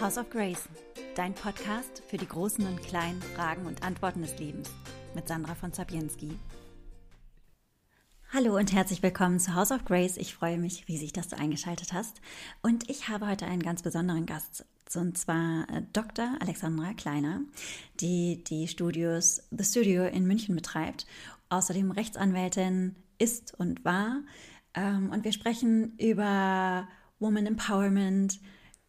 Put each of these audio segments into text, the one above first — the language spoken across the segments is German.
House of Grace, dein Podcast für die großen und kleinen Fragen und Antworten des Lebens mit Sandra von Zabienski. Hallo und herzlich willkommen zu House of Grace. Ich freue mich riesig, dass du eingeschaltet hast. Und ich habe heute einen ganz besonderen Gast, und zwar äh, Dr. Alexandra Kleiner, die die Studios The Studio in München betreibt, außerdem Rechtsanwältin ist und war. Ähm, und wir sprechen über Woman Empowerment,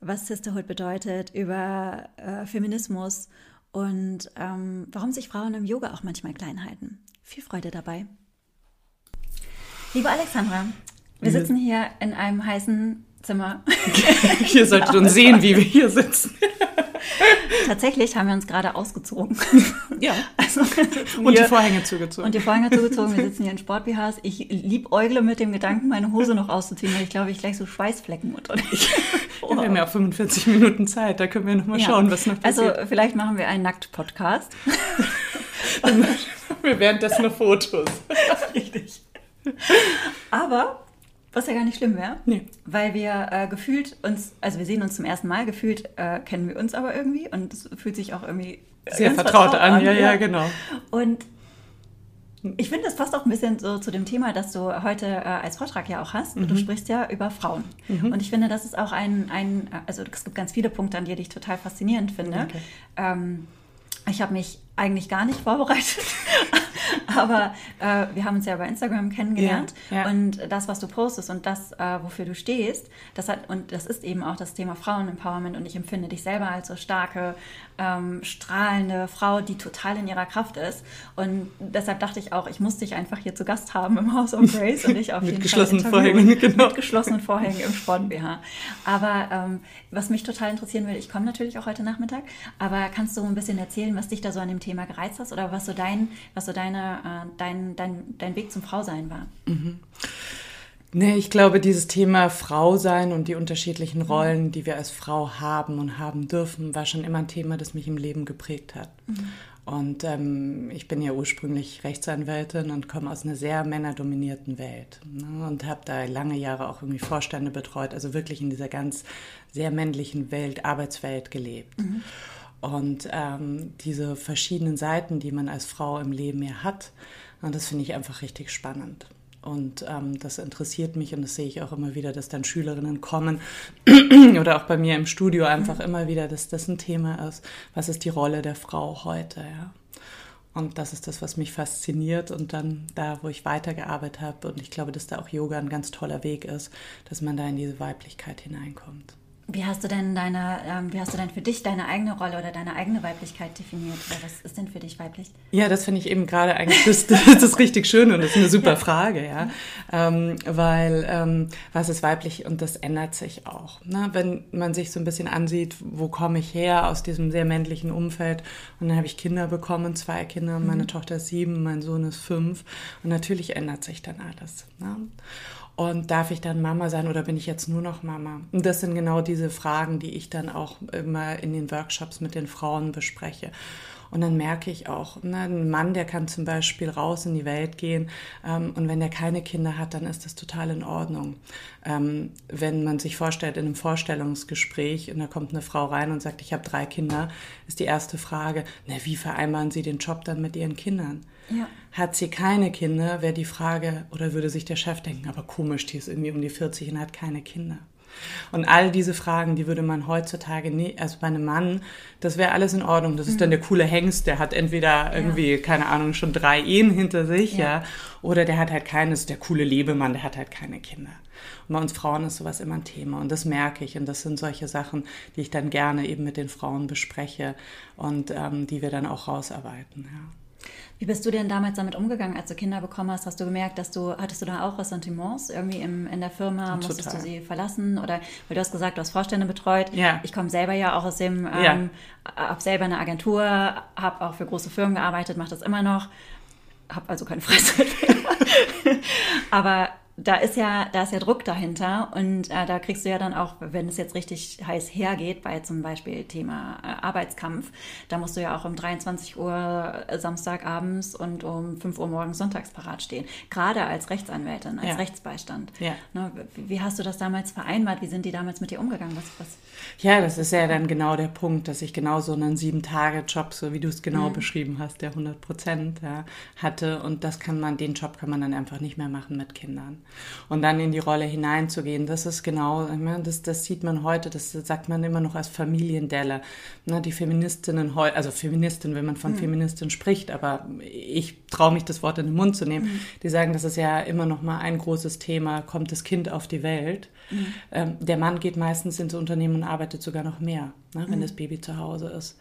was Sisterhood bedeutet, über äh, Feminismus und ähm, warum sich Frauen im Yoga auch manchmal klein halten. Viel Freude dabei. Liebe Alexandra, wir sitzen hier in einem heißen Zimmer. Ihr solltet uns sehen, wie wir hier sitzen. Tatsächlich haben wir uns gerade ausgezogen. Ja. Also, und die Vorhänge zugezogen. Und die Vorhänge zugezogen. Wir sitzen hier in Sport-BHs. Ich liebäugle mit dem Gedanken, meine Hose noch auszuziehen, weil ich glaube, ich gleich so Schweißflecken unter dich. Ja, wir haben ja auch 45 Minuten Zeit. Da können wir noch mal ja. schauen, was noch passiert. Also vielleicht machen wir einen Nackt-Podcast. wir währenddessen noch Fotos. Richtig. Aber was ja gar nicht schlimm wäre, nee. weil wir äh, gefühlt uns, also wir sehen uns zum ersten Mal, gefühlt äh, kennen wir uns aber irgendwie und es fühlt sich auch irgendwie sehr vertraut, vertraut, an. an. Ja, ja, genau. Und ich finde, das passt auch ein bisschen so zu dem Thema, das du heute äh, als Vortrag ja auch hast. Mhm. Du sprichst ja über Frauen. Mhm. Und ich finde, das ist auch ein, ein, also es gibt ganz viele Punkte, an die ich total faszinierend finde. Okay. Ähm, ich habe mich eigentlich gar nicht vorbereitet, aber äh, wir haben uns ja bei Instagram kennengelernt ja, ja. und das, was du postest und das, äh, wofür du stehst, das hat und das ist eben auch das Thema Frauenempowerment und ich empfinde dich selber als so starke, ähm, strahlende Frau, die total in ihrer Kraft ist und deshalb dachte ich auch, ich muss dich einfach hier zu Gast haben im House of Grace und ich auf jeden Fall Vorhängen, genau. mit geschlossenen Vorhängen im Sport BH. Aber ähm, was mich total interessieren würde, ich komme natürlich auch heute Nachmittag, aber kannst du ein bisschen erzählen, was dich da so an dem Thema gereizt hast oder was so dein, was so deine, äh, dein, dein, dein Weg zum Frausein war? Mhm. Nee, ich glaube, dieses Thema Frau sein und die unterschiedlichen Rollen, die wir als Frau haben und haben dürfen, war schon immer ein Thema, das mich im Leben geprägt hat. Mhm. Und ähm, ich bin ja ursprünglich Rechtsanwältin und komme aus einer sehr männerdominierten Welt ne, und habe da lange Jahre auch irgendwie Vorstände betreut, also wirklich in dieser ganz sehr männlichen Welt, Arbeitswelt gelebt. Mhm. Und ähm, diese verschiedenen Seiten, die man als Frau im Leben ja hat, das finde ich einfach richtig spannend. Und ähm, das interessiert mich und das sehe ich auch immer wieder, dass dann Schülerinnen kommen oder auch bei mir im Studio einfach mhm. immer wieder, dass das ein Thema ist. Was ist die Rolle der Frau heute? Ja? Und das ist das, was mich fasziniert und dann da, wo ich weitergearbeitet habe. Und ich glaube, dass da auch Yoga ein ganz toller Weg ist, dass man da in diese Weiblichkeit hineinkommt. Wie hast du denn deine, ähm, wie hast du denn für dich deine eigene Rolle oder deine eigene Weiblichkeit definiert? Oder was ist denn für dich weiblich? Ja, das finde ich eben gerade eigentlich das, das ist richtig schön und das ist eine super. Frage, ja. Ähm, weil ähm, was ist weiblich und das ändert sich auch. Ne? Wenn man sich so ein bisschen ansieht, wo komme ich her aus diesem sehr männlichen Umfeld und dann habe ich Kinder bekommen, zwei Kinder, meine mhm. Tochter ist sieben, mein Sohn ist fünf und natürlich ändert sich dann alles. Ne? Und darf ich dann Mama sein oder bin ich jetzt nur noch Mama? Und das sind genau diese Fragen, die ich dann auch immer in den Workshops mit den Frauen bespreche. Und dann merke ich auch, ne, ein Mann, der kann zum Beispiel raus in die Welt gehen ähm, und wenn der keine Kinder hat, dann ist das total in Ordnung. Ähm, wenn man sich vorstellt in einem Vorstellungsgespräch und da kommt eine Frau rein und sagt, ich habe drei Kinder, ist die erste Frage, na, wie vereinbaren Sie den Job dann mit Ihren Kindern? Ja. Hat sie keine Kinder, wäre die Frage, oder würde sich der Chef denken, aber komisch, die ist irgendwie um die 40 und hat keine Kinder. Und all diese Fragen, die würde man heutzutage nie, also bei einem Mann, das wäre alles in Ordnung. Das ist mhm. dann der coole Hengst, der hat entweder irgendwie, ja. keine Ahnung, schon drei Ehen hinter sich, ja. ja, oder der hat halt keines, der coole Lebemann, der hat halt keine Kinder. Und bei uns Frauen ist sowas immer ein Thema und das merke ich und das sind solche Sachen, die ich dann gerne eben mit den Frauen bespreche und ähm, die wir dann auch rausarbeiten, ja. Wie bist du denn damals damit umgegangen, als du Kinder bekommen hast? Hast du gemerkt, dass du, hattest du da auch Ressentiments irgendwie im, in der Firma? Total. Musstest du sie verlassen? Oder, weil du hast gesagt, du hast Vorstände betreut. Ja. Ich komme selber ja auch aus dem, ähm, ja. habe selber eine Agentur, habe auch für große Firmen gearbeitet, mache das immer noch, habe also keine Freizeit mehr. Aber da ist ja, da ist ja Druck dahinter und äh, da kriegst du ja dann auch, wenn es jetzt richtig heiß hergeht, bei zum Beispiel Thema äh, Arbeitskampf, da musst du ja auch um 23 Uhr Samstagabends und um 5 Uhr morgens sonntags parat stehen. Gerade als Rechtsanwältin, als ja. Rechtsbeistand. Ja. Ne, wie hast du das damals vereinbart? Wie sind die damals mit dir umgegangen? Was, was? Ja, das ist ja dann genau der Punkt, dass ich genau so einen Sieben-Tage-Job, so wie du es genau mhm. beschrieben hast, der 100 Prozent ja, hatte und das kann man, den Job kann man dann einfach nicht mehr machen mit Kindern und dann in die Rolle hineinzugehen. Das ist genau, das, das sieht man heute, das sagt man immer noch als Familiendelle. Ne, die Feministinnen also Feministin, wenn man von mhm. Feministin spricht, aber ich traue mich das Wort in den Mund zu nehmen, mhm. die sagen, das ist ja immer noch mal ein großes Thema, kommt das Kind auf die Welt. Mhm. Ähm, der Mann geht meistens ins Unternehmen und arbeitet sogar noch mehr ne, wenn mhm. das Baby zu Hause ist.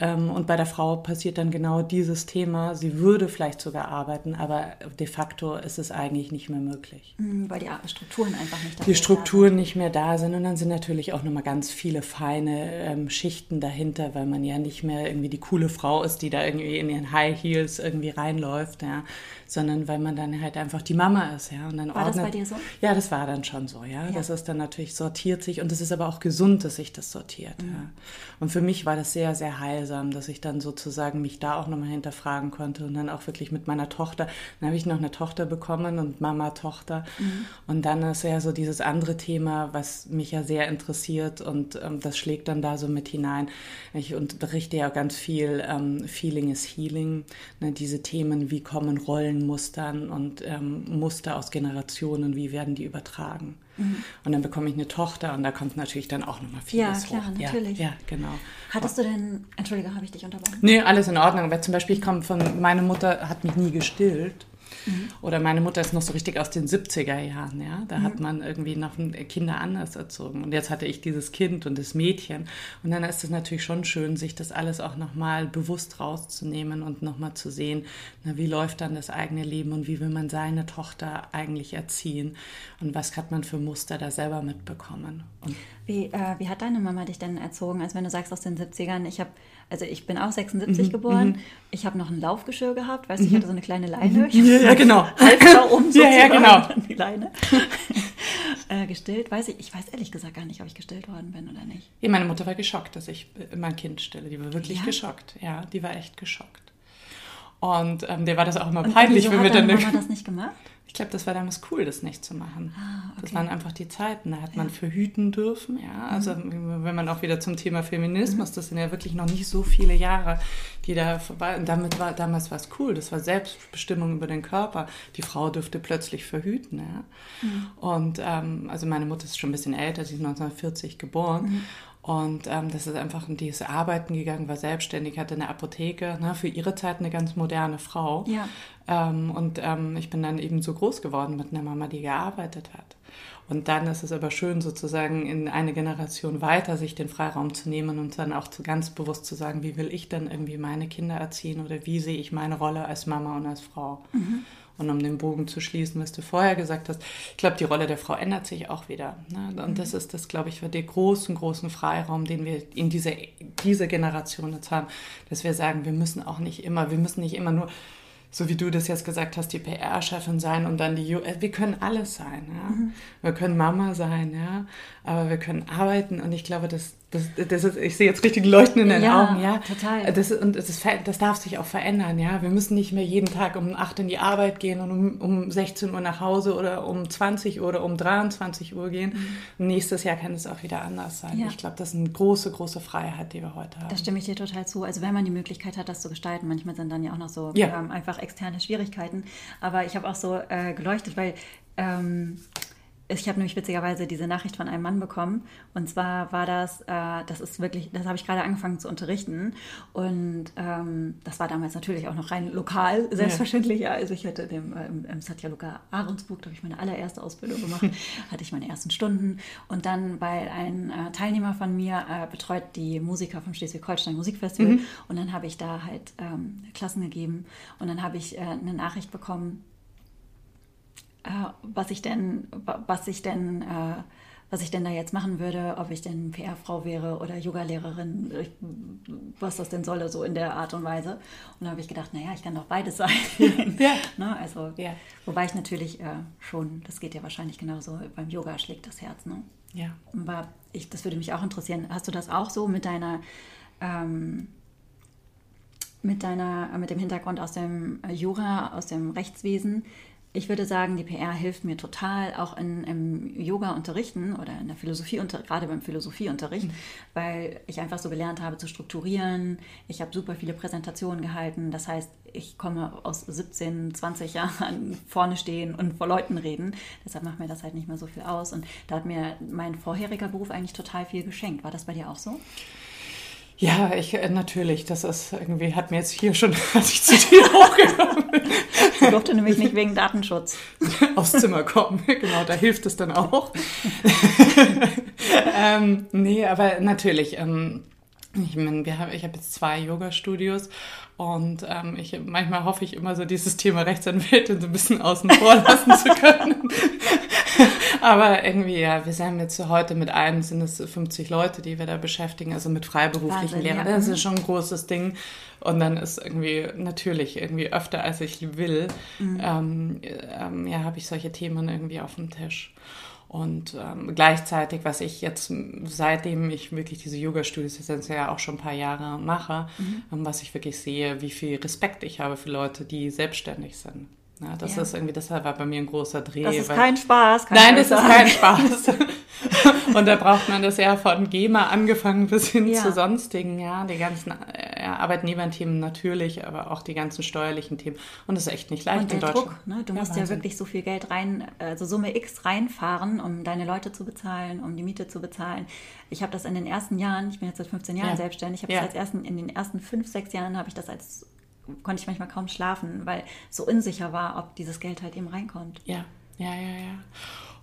Ähm, und bei der Frau passiert dann genau dieses Thema. Sie würde vielleicht sogar arbeiten, aber de facto ist es eigentlich nicht mehr möglich. Mhm, weil die Strukturen einfach nicht da sind. Die Strukturen nicht mehr da sind. Und dann sind natürlich auch nochmal ganz viele feine ähm, Schichten dahinter, weil man ja nicht mehr irgendwie die coole Frau ist, die da irgendwie in ihren High Heels irgendwie reinläuft, ja, sondern weil man dann halt einfach die Mama ist. Ja, und dann war ordnet, das bei dir so? Ja, das war dann schon so. Ja, ja. das ist dann natürlich sortiert sich und es ist aber auch gesund, dass sich das sortiert. Mhm. Ja. Und für mich war das sehr, sehr heilsam, dass ich dann sozusagen mich da auch nochmal hinterfragen konnte und dann auch wirklich mit meiner Tochter, dann habe ich noch eine Tochter bekommen und Mama, Tochter. Mhm. Und dann ist ja so dieses andere Thema, was mich ja sehr interessiert und ähm, das schlägt dann da so mit hinein. Ich unterrichte ja ganz viel ähm, Feeling is Healing, ne, diese Themen, wie kommen Rollenmustern und ähm, Muster aus Generationen, wie werden die übertragen. Mhm. Und dann bekomme ich eine Tochter und da kommt natürlich dann auch nochmal vieles Ja, klar, hoch. natürlich. Ja, ja, genau. Hattest du denn, Entschuldige, habe ich dich unterbrochen? Nee, alles in Ordnung. Aber zum Beispiel, ich komme von, meine Mutter hat mich nie gestillt. Mhm. Oder meine Mutter ist noch so richtig aus den 70er Jahren, ja. Da mhm. hat man irgendwie noch Kinder anders erzogen. Und jetzt hatte ich dieses Kind und das Mädchen. Und dann ist es natürlich schon schön, sich das alles auch nochmal bewusst rauszunehmen und nochmal zu sehen, na, wie läuft dann das eigene Leben und wie will man seine Tochter eigentlich erziehen und was hat man für Muster da selber mitbekommen. Und wie, äh, wie hat deine Mama dich denn erzogen? Also wenn du sagst aus den 70ern, ich habe also ich bin auch 76 mhm, geboren. Mhm. Ich habe noch ein Laufgeschirr gehabt, weißt du, ich mhm. hatte so eine kleine Leine. Ich ja, ja, genau. Halfter um ja, ja, genau. die Leine. äh, gestillt, weiß ich, ich weiß ehrlich gesagt gar nicht, ob ich gestillt worden bin oder nicht. Ja, meine Mutter war geschockt, dass ich äh, mein Kind stille. Die war wirklich ja? geschockt. Ja, die war echt geschockt. Und ähm, der war das auch immer peinlich, wenn wir dann. Mama das nicht gemacht? Ich glaube, das war damals cool, das nicht zu machen. Ah, okay. Das waren einfach die Zeiten. Da hat man verhüten dürfen. Ja, also mhm. wenn man auch wieder zum Thema Feminismus, mhm. das sind ja wirklich noch nicht so viele Jahre, die da vorbei. Und damit war damals war es cool. Das war Selbstbestimmung über den Körper. Die Frau dürfte plötzlich verhüten. Ja. Mhm. Und ähm, also meine Mutter ist schon ein bisschen älter. Sie ist 1940 geboren. Mhm. Und ähm, das ist einfach in dieses Arbeiten gegangen, war selbstständig, hatte eine Apotheke, ne, für ihre Zeit eine ganz moderne Frau. Ja. Ähm, und ähm, ich bin dann eben so groß geworden mit einer Mama, die gearbeitet hat. Und dann ist es aber schön, sozusagen in eine Generation weiter sich den Freiraum zu nehmen und dann auch zu, ganz bewusst zu sagen, wie will ich denn irgendwie meine Kinder erziehen oder wie sehe ich meine Rolle als Mama und als Frau. Mhm. Und um den Bogen zu schließen, was du vorher gesagt hast, ich glaube, die Rolle der Frau ändert sich auch wieder. Ne? Und mhm. das ist das, glaube ich, für den großen, großen Freiraum, den wir in dieser diese Generation jetzt haben, dass wir sagen, wir müssen auch nicht immer, wir müssen nicht immer nur so wie du das jetzt gesagt hast, die PR-Chefin sein und dann die, wir können alles sein, ja. Mhm. Wir können Mama sein, ja, aber wir können arbeiten und ich glaube, das, das, das ist, ich sehe jetzt richtig Leuchten in den ja, Augen, ja. total. Das, und das, das darf sich auch verändern, ja. Wir müssen nicht mehr jeden Tag um 8 in die Arbeit gehen und um, um 16 Uhr nach Hause oder um 20 Uhr oder um 23 Uhr gehen. Mhm. Nächstes Jahr kann es auch wieder anders sein. Ja. Ich glaube, das ist eine große, große Freiheit, die wir heute haben. Da stimme ich dir total zu. Also wenn man die Möglichkeit hat, das zu gestalten, manchmal sind dann ja auch noch so ja. ähm, einfach externe Schwierigkeiten. Aber ich habe auch so äh, geleuchtet, weil ähm, ich habe nämlich witzigerweise diese Nachricht von einem Mann bekommen. Und zwar war das, äh, das ist wirklich, das habe ich gerade angefangen zu unterrichten. Und ähm, das war damals natürlich auch noch rein lokal, selbstverständlich. Ja. Also ich hatte dem, äh, im, im Satya Luka Ahrensburg, da habe ich meine allererste Ausbildung gemacht, hatte ich meine ersten Stunden. Und dann, weil ein äh, Teilnehmer von mir äh, betreut die Musiker vom Schleswig-Holstein Musikfestival. Mhm. Und dann habe ich da halt ähm, Klassen gegeben. Und dann habe ich äh, eine Nachricht bekommen, was ich denn, was ich denn, äh, was ich denn da jetzt machen würde, ob ich denn PR-Frau wäre oder Yoga-Lehrerin, was das denn solle, so in der Art und Weise. Und da habe ich gedacht, naja, ich kann doch beides sein. ja. ne? Also, ja. Wobei ich natürlich äh, schon, das geht ja wahrscheinlich genauso, beim Yoga schlägt das Herz. Ne? Ja. Aber ich, das würde mich auch interessieren. Hast du das auch so mit deiner, ähm, mit deiner, mit dem Hintergrund aus dem Jura, aus dem Rechtswesen? Ich würde sagen, die PR hilft mir total, auch in, im Yoga-Unterrichten oder in der Philosophie, gerade beim Philosophieunterricht, mhm. weil ich einfach so gelernt habe zu strukturieren. Ich habe super viele Präsentationen gehalten. Das heißt, ich komme aus 17, 20 Jahren vorne stehen und vor Leuten reden. Deshalb macht mir das halt nicht mehr so viel aus. Und da hat mir mein vorheriger Beruf eigentlich total viel geschenkt. War das bei dir auch so? Ja, ich äh, natürlich. Das ist irgendwie, hat mir jetzt hier schon, als ich zu dir hochgekommen bin. Sie durfte nämlich nicht wegen Datenschutz. Aufs Zimmer kommen, genau, da hilft es dann auch. ähm, nee, aber natürlich. Ähm, ich meine, wir haben, ich habe jetzt zwei Yoga-Studios und ähm, ich, manchmal hoffe ich immer so, dieses Thema Rechtsanwältin so ein bisschen außen vor lassen zu können. Aber irgendwie, ja, wir sind jetzt heute mit einem sind es 50 Leute, die wir da beschäftigen, also mit freiberuflichen Lehrern. Ja. Das ist schon ein großes Ding. Und dann ist irgendwie natürlich irgendwie öfter, als ich will, mhm. ähm, ähm, ja, habe ich solche Themen irgendwie auf dem Tisch. Und ähm, gleichzeitig, was ich jetzt, seitdem ich wirklich diese Yoga-Studios jetzt ja auch schon ein paar Jahre mache, mhm. ähm, was ich wirklich sehe, wie viel Respekt ich habe für Leute, die selbstständig sind. Ja, das ja. ist irgendwie, deshalb war bei mir ein großer Dreh. Das ist kein Spaß. Nein, das sagen. ist kein Spaß. und da braucht man das ja von GEMA angefangen bis hin ja. zu sonstigen, ja, die ganzen ja, Arbeitnehmerthemen natürlich, aber auch die ganzen steuerlichen Themen. Und das ist echt nicht leicht und der in Deutschland. Druck, ne? Du musst ja wirklich so viel Geld rein, also Summe X reinfahren, um deine Leute zu bezahlen, um die Miete zu bezahlen. Ich habe das in den ersten Jahren, ich bin jetzt seit 15 Jahren selbstständig, ich habe das als ersten, in den ersten fünf, sechs Jahren habe ich das als konnte ich manchmal kaum schlafen, weil so unsicher war, ob dieses Geld halt eben reinkommt. Ja, ja, ja, ja.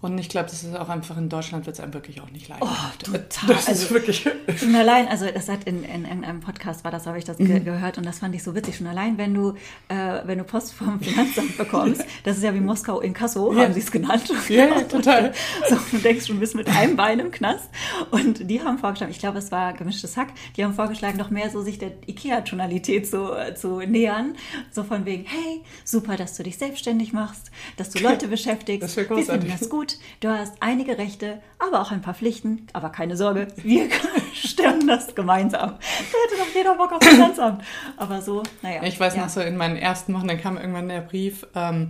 Und ich glaube, das ist auch einfach in Deutschland wird es einem wirklich auch nicht leicht. Oh, total. Das also, ist wirklich. Schon allein, also das hat in, in, in einem Podcast war das, habe ich das mhm. ge gehört und das fand ich so witzig. Schon allein, wenn du, äh, wenn du Post vom Finanzamt bekommst, das ist ja wie Moskau in Kasso, ja. haben sie es genannt. Ja, ja total. so, du denkst, du bist mit einem Bein im Knast. Und die haben vorgeschlagen, ich glaube, es war gemischtes Hack, die haben vorgeschlagen, noch mehr so sich der IKEA-Tonalität zu, zu nähern. So von wegen, hey, super, dass du dich selbstständig machst, dass du Leute beschäftigst. Das wäre großartig. Wir finden das gut Du hast einige Rechte, aber auch ein paar Pflichten. Aber keine Sorge, wir stemmen das gemeinsam. Da hätte doch jeder Bock auf Finanzamt. Aber so, naja. Ich weiß ja. noch so, in meinen ersten Wochen, dann kam irgendwann der Brief, ähm,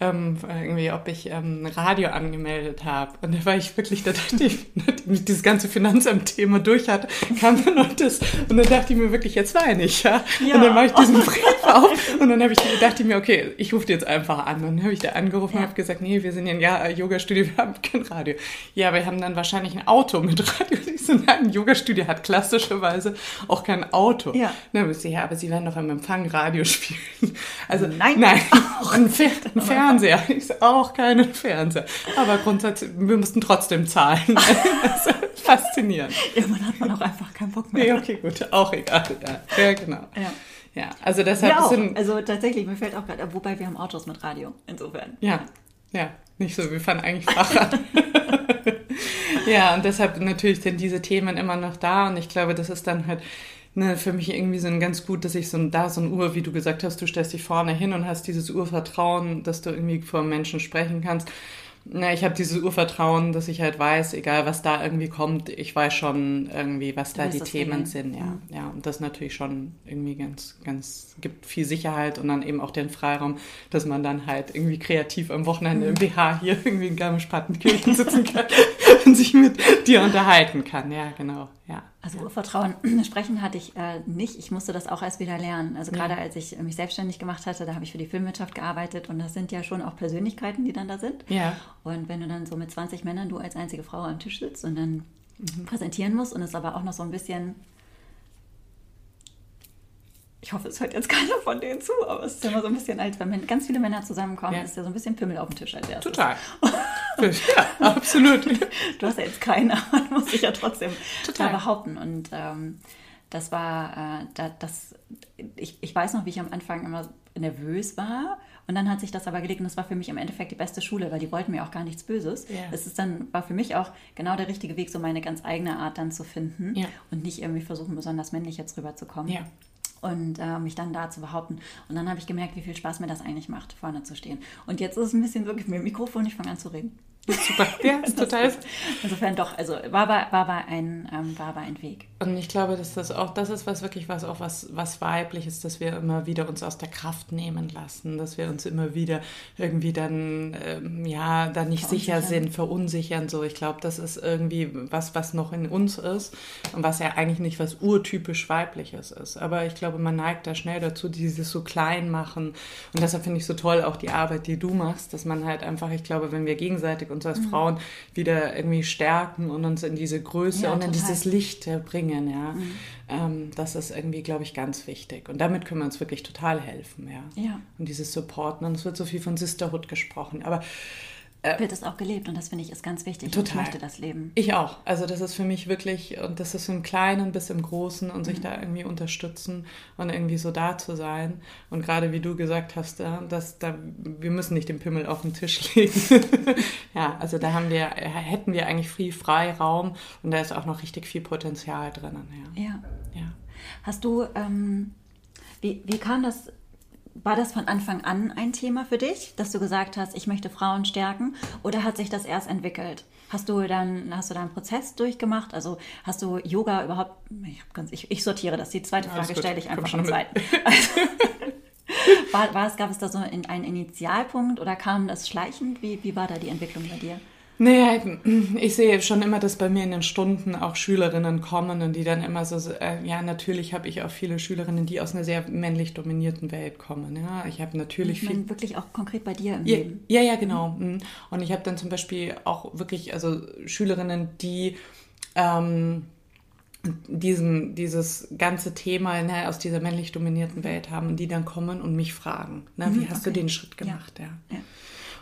ähm, irgendwie, ob ich ähm, Radio angemeldet habe. Und da war ich wirklich, da dachte ich, nachdem ich dieses ganze Finanzamt-Thema durch hatte, kam dann noch das. Und dann dachte ich mir wirklich, jetzt weine ich, ja. ja. Und dann mache ich diesen Brief auf und dann habe ich, dachte ich mir, okay, ich rufe jetzt einfach an. Und dann habe ich da angerufen ja. und habe gesagt, nee, wir sind ja ein ja, Yoga-Studio, wir haben kein Radio. Ja, wir haben dann wahrscheinlich ein Auto mit Radio. Ich so, nein, ein Yoga-Studio hat klassischerweise auch kein Auto. Ja. Dann ich, ja, aber sie werden doch im Empfang Radio spielen. Also, nein, nein, ein, Fer ein Fernseher. Ich so, auch keinen Fernseher. Aber grundsätzlich, wir mussten trotzdem zahlen. das ist faszinierend. Irgendwann hat man auch einfach keinen Bock mehr. Nee, okay, gut, auch egal. Ja, ja genau. Ja. Ja, also deshalb ja, auch. Also tatsächlich, mir fällt auch gerade, wobei wir haben Autos mit Radio, insofern. Ja, ja, nicht so, wir fahren eigentlich Fahrrad. ja, und deshalb natürlich sind diese Themen immer noch da und ich glaube, das ist dann halt ne, für mich irgendwie so ein ganz gut, dass ich so ein, da so ein Uhr, wie du gesagt hast, du stellst dich vorne hin und hast dieses Urvertrauen, dass du irgendwie vor Menschen sprechen kannst. Na, ich habe dieses Urvertrauen, dass ich halt weiß, egal was da irgendwie kommt, ich weiß schon irgendwie, was da die Themen sind, ja. Mhm. Ja, und das natürlich schon irgendwie ganz, ganz, gibt viel Sicherheit und dann eben auch den Freiraum, dass man dann halt irgendwie kreativ am Wochenende mhm. im BH hier irgendwie in Garmisch-Partenkirchen sitzen kann und sich mit dir unterhalten kann. Ja, genau, ja. Also Urvertrauen sprechen hatte ich äh, nicht. Ich musste das auch erst wieder lernen. Also gerade ja. als ich mich selbstständig gemacht hatte, da habe ich für die Filmwirtschaft gearbeitet und das sind ja schon auch Persönlichkeiten, die dann da sind. Ja. Und wenn du dann so mit 20 Männern, du als einzige Frau am Tisch sitzt und dann mhm. präsentieren musst und es aber auch noch so ein bisschen ich hoffe, es hört jetzt keiner von denen zu, aber es ist immer so ein bisschen, als wenn ganz viele Männer zusammenkommen, ja. ist ja so ein bisschen Pimmel auf dem Tisch als erstes. Total. ja, absolut. Du hast ja jetzt keinen, aber du musst dich ja trotzdem Total. behaupten. Und ähm, das war, äh, da, das, ich, ich weiß noch, wie ich am Anfang immer nervös war. Und dann hat sich das aber gelegt und das war für mich im Endeffekt die beste Schule, weil die wollten mir auch gar nichts Böses. Ja. Es ist dann, war für mich auch genau der richtige Weg, so meine ganz eigene Art dann zu finden Ja. und nicht irgendwie versuchen, besonders männlich jetzt rüberzukommen. Ja. Und äh, mich dann da zu behaupten. Und dann habe ich gemerkt, wie viel Spaß mir das eigentlich macht, vorne zu stehen. Und jetzt ist es ein bisschen gib mir ein Mikrofon, ich fange an zu reden. Super. Ja, ist total. Insofern doch, also war aber, war aber, ein, ähm, war aber ein Weg. Und ich glaube, dass das auch, das ist was wirklich was auch was, was weibliches, dass wir immer wieder uns aus der Kraft nehmen lassen, dass wir uns immer wieder irgendwie dann, ähm, ja, da nicht sicher sind, verunsichern. So, ich glaube, das ist irgendwie was, was noch in uns ist und was ja eigentlich nicht was urtypisch weibliches ist. Aber ich glaube, man neigt da schnell dazu, dieses so klein machen. Und deshalb finde ich so toll auch die Arbeit, die du machst, dass man halt einfach, ich glaube, wenn wir gegenseitig uns Mhm. als Frauen wieder irgendwie stärken und uns in diese Größe Ja, und in total. dieses Licht bringen, ja. Ähm, das ist irgendwie, glaube ich, ganz wichtig. Und damit können wir uns wirklich total helfen, ja. Ja. Und dieses Supporten. Und es wird so viel von Sisterhood gesprochen. Aber Wird es auch gelebt und das finde ich ist ganz wichtig. Total. ich möchte das leben. ich auch. Also das ist für mich wirklich, und das ist im Kleinen bis im Großen und sich da irgendwie unterstützen und irgendwie so da zu sein. Und gerade wie du gesagt hast, ja, dass da, wir müssen nicht den Pimmel auf den Tisch legen. ja, also da haben wir, hätten wir eigentlich viel Freiraum und da ist auch noch richtig viel Potenzial drinnen. Ja. Ja. ja. Hast du, ähm, wie, wie kam das, war das von Anfang an ein Thema für dich, dass du gesagt hast, ich möchte Frauen stärken oder hat sich das erst entwickelt? Hast du dann, hast du da einen Prozess durchgemacht? Also hast du Yoga überhaupt, ich, ganz, ich, ich sortiere das, die zweite Frage stelle ich einfach schon am zweiten. Also, war, war es, gab es da so in- einen Initialpunkt oder kam das schleichend? Wie, wie war da die Entwicklung bei dir? Naja, ich sehe schon immer, dass bei mir in den Stunden auch Schülerinnen kommen und die dann immer so, äh, ja, natürlich habe ich auch viele Schülerinnen, die aus einer sehr männlich dominierten Welt kommen. Ja, ich habe natürlich Ich viel meine, wirklich auch konkret bei dir im Ja, Leben. ja, ja, genau. Mhm. Und ich habe dann zum Beispiel auch wirklich, also Schülerinnen, die ähm, diesen, dieses ganze Thema ne, aus dieser männlich dominierten Welt haben und die dann kommen und mich fragen, na, wie hast du okay. den Schritt gemacht? Ja. Ja.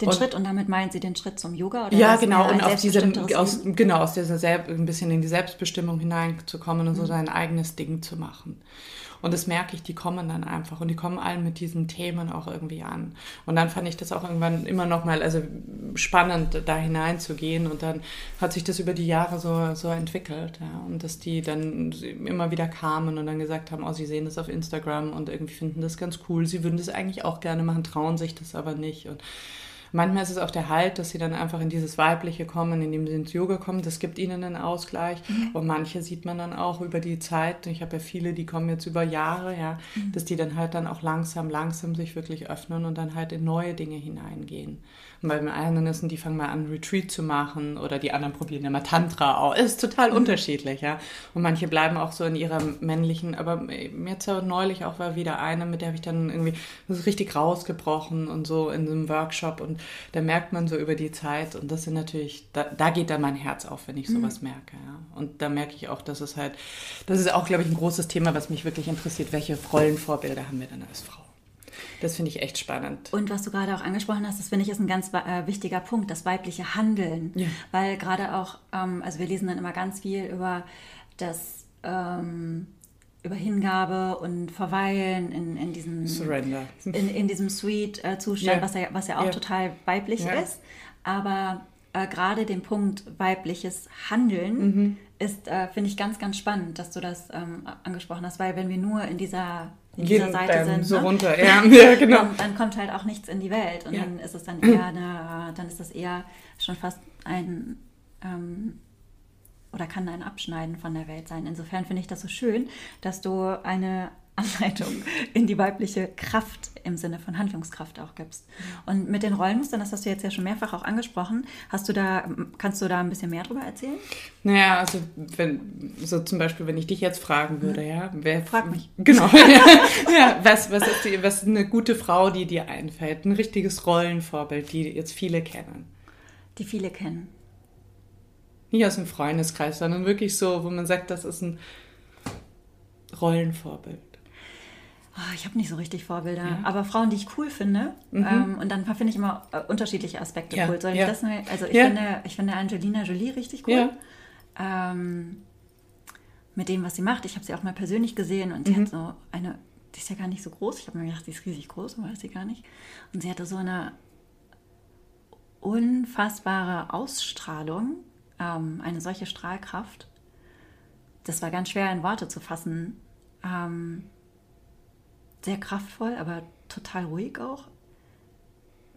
Den Und- Schritt und damit meint sie den Schritt zum Yoga? Oder Ja, genau, und auf diesem, aus, genau, aus dieser Selb, ein bisschen in die Selbstbestimmung hineinzukommen und Mhm. so sein eigenes Ding zu machen. Und das merke ich, die kommen dann einfach und die kommen allen mit diesen Themen auch irgendwie an. Und dann fand ich das auch irgendwann immer noch mal also spannend, da hineinzugehen. Und dann hat sich das über die Jahre so, so entwickelt. Ja. Und dass die dann immer wieder kamen und dann gesagt haben, oh, sie sehen das auf Instagram und irgendwie finden das ganz cool. Sie würden das eigentlich auch gerne machen, trauen sich das aber nicht. Und Manchmal ist es auch der Halt, dass sie dann einfach in dieses Weibliche kommen, indem sie ins Yoga kommen. Das gibt ihnen einen Ausgleich. Und manche sieht man dann auch über die Zeit. Ich habe ja viele, die kommen jetzt über Jahre, ja, dass die dann halt dann auch langsam, langsam sich wirklich öffnen und dann halt in neue Dinge hineingehen. Und bei den einen ist, die fangen mal an, Retreat zu machen oder die anderen probieren immer Tantra aus. Ist total unterschiedlich, ja. Und manche bleiben auch so in ihrer männlichen, aber jetzt neulich auch war wieder eine, mit der habe ich dann irgendwie das ist richtig rausgebrochen und so in so einem Workshop und da merkt man so über die Zeit und das sind natürlich, da, da geht dann mein Herz auf, wenn ich sowas merke, ja. Und da merke ich auch, dass es halt, das ist auch, glaube ich, ein großes Thema, was mich wirklich interessiert. Welche Rollenvorbilder haben wir dann als Frau? Das finde ich echt spannend. Und was du gerade auch angesprochen hast, das finde ich ist ein ganz äh, wichtiger Punkt, das weibliche Handeln. Ja. Weil gerade auch, ähm, also wir lesen dann immer ganz viel über das, ähm, über Hingabe und Verweilen in, in diesem Surrender. in, in diesem Sweet-Zustand, Ja. was, ja, was ja auch Ja. total weiblich ist. Aber äh, gerade den Punkt weibliches Handeln Mhm. ist, äh, finde ich, ganz, ganz spannend, dass du das ähm, angesprochen hast, weil wenn wir nur in dieser, in dieser Seite sind, so ne, runter, ja, ja genau. dann, dann kommt halt auch nichts in die Welt und Ja. dann ist es dann eher eine, dann ist das eher schon fast ein ähm, oder kann ein Abschneiden von der Welt sein. Insofern finde ich das so schön, dass du eine Anleitung in die weibliche Kraft im Sinne von Handlungskraft auch gibst. Und mit den Rollenmustern, das hast du jetzt ja schon mehrfach auch angesprochen, hast du da, kannst du da ein bisschen mehr drüber erzählen? Naja, also wenn, so zum Beispiel, wenn ich dich jetzt fragen würde, ja, wer Frag mich. Genau. ja, ja, was, was, ist die, was ist eine gute Frau, die dir einfällt? Ein richtiges Rollenvorbild, die jetzt viele kennen. Die viele kennen. Nicht aus dem Freundeskreis, sondern wirklich so, wo man sagt, das ist ein Rollenvorbild. Oh, ich habe nicht so richtig Vorbilder, Ja. aber Frauen, die ich cool finde. Ähm, und dann finde ich immer äh, unterschiedliche Aspekte Ja, cool. Soll ich ja. das mal? Also ich, finde, ich finde Angelina Jolie richtig cool. Ähm, mit dem, was sie macht. Ich habe sie auch mal persönlich gesehen und sie Mhm. hat so eine, die ist ja gar nicht so groß. Ich habe mir gedacht, die ist riesig groß, aber ist sie gar nicht. Und sie hatte so eine unfassbare Ausstrahlung, ähm, eine solche Strahlkraft. Das war ganz schwer in Worte zu fassen. Ähm, sehr kraftvoll, aber total ruhig auch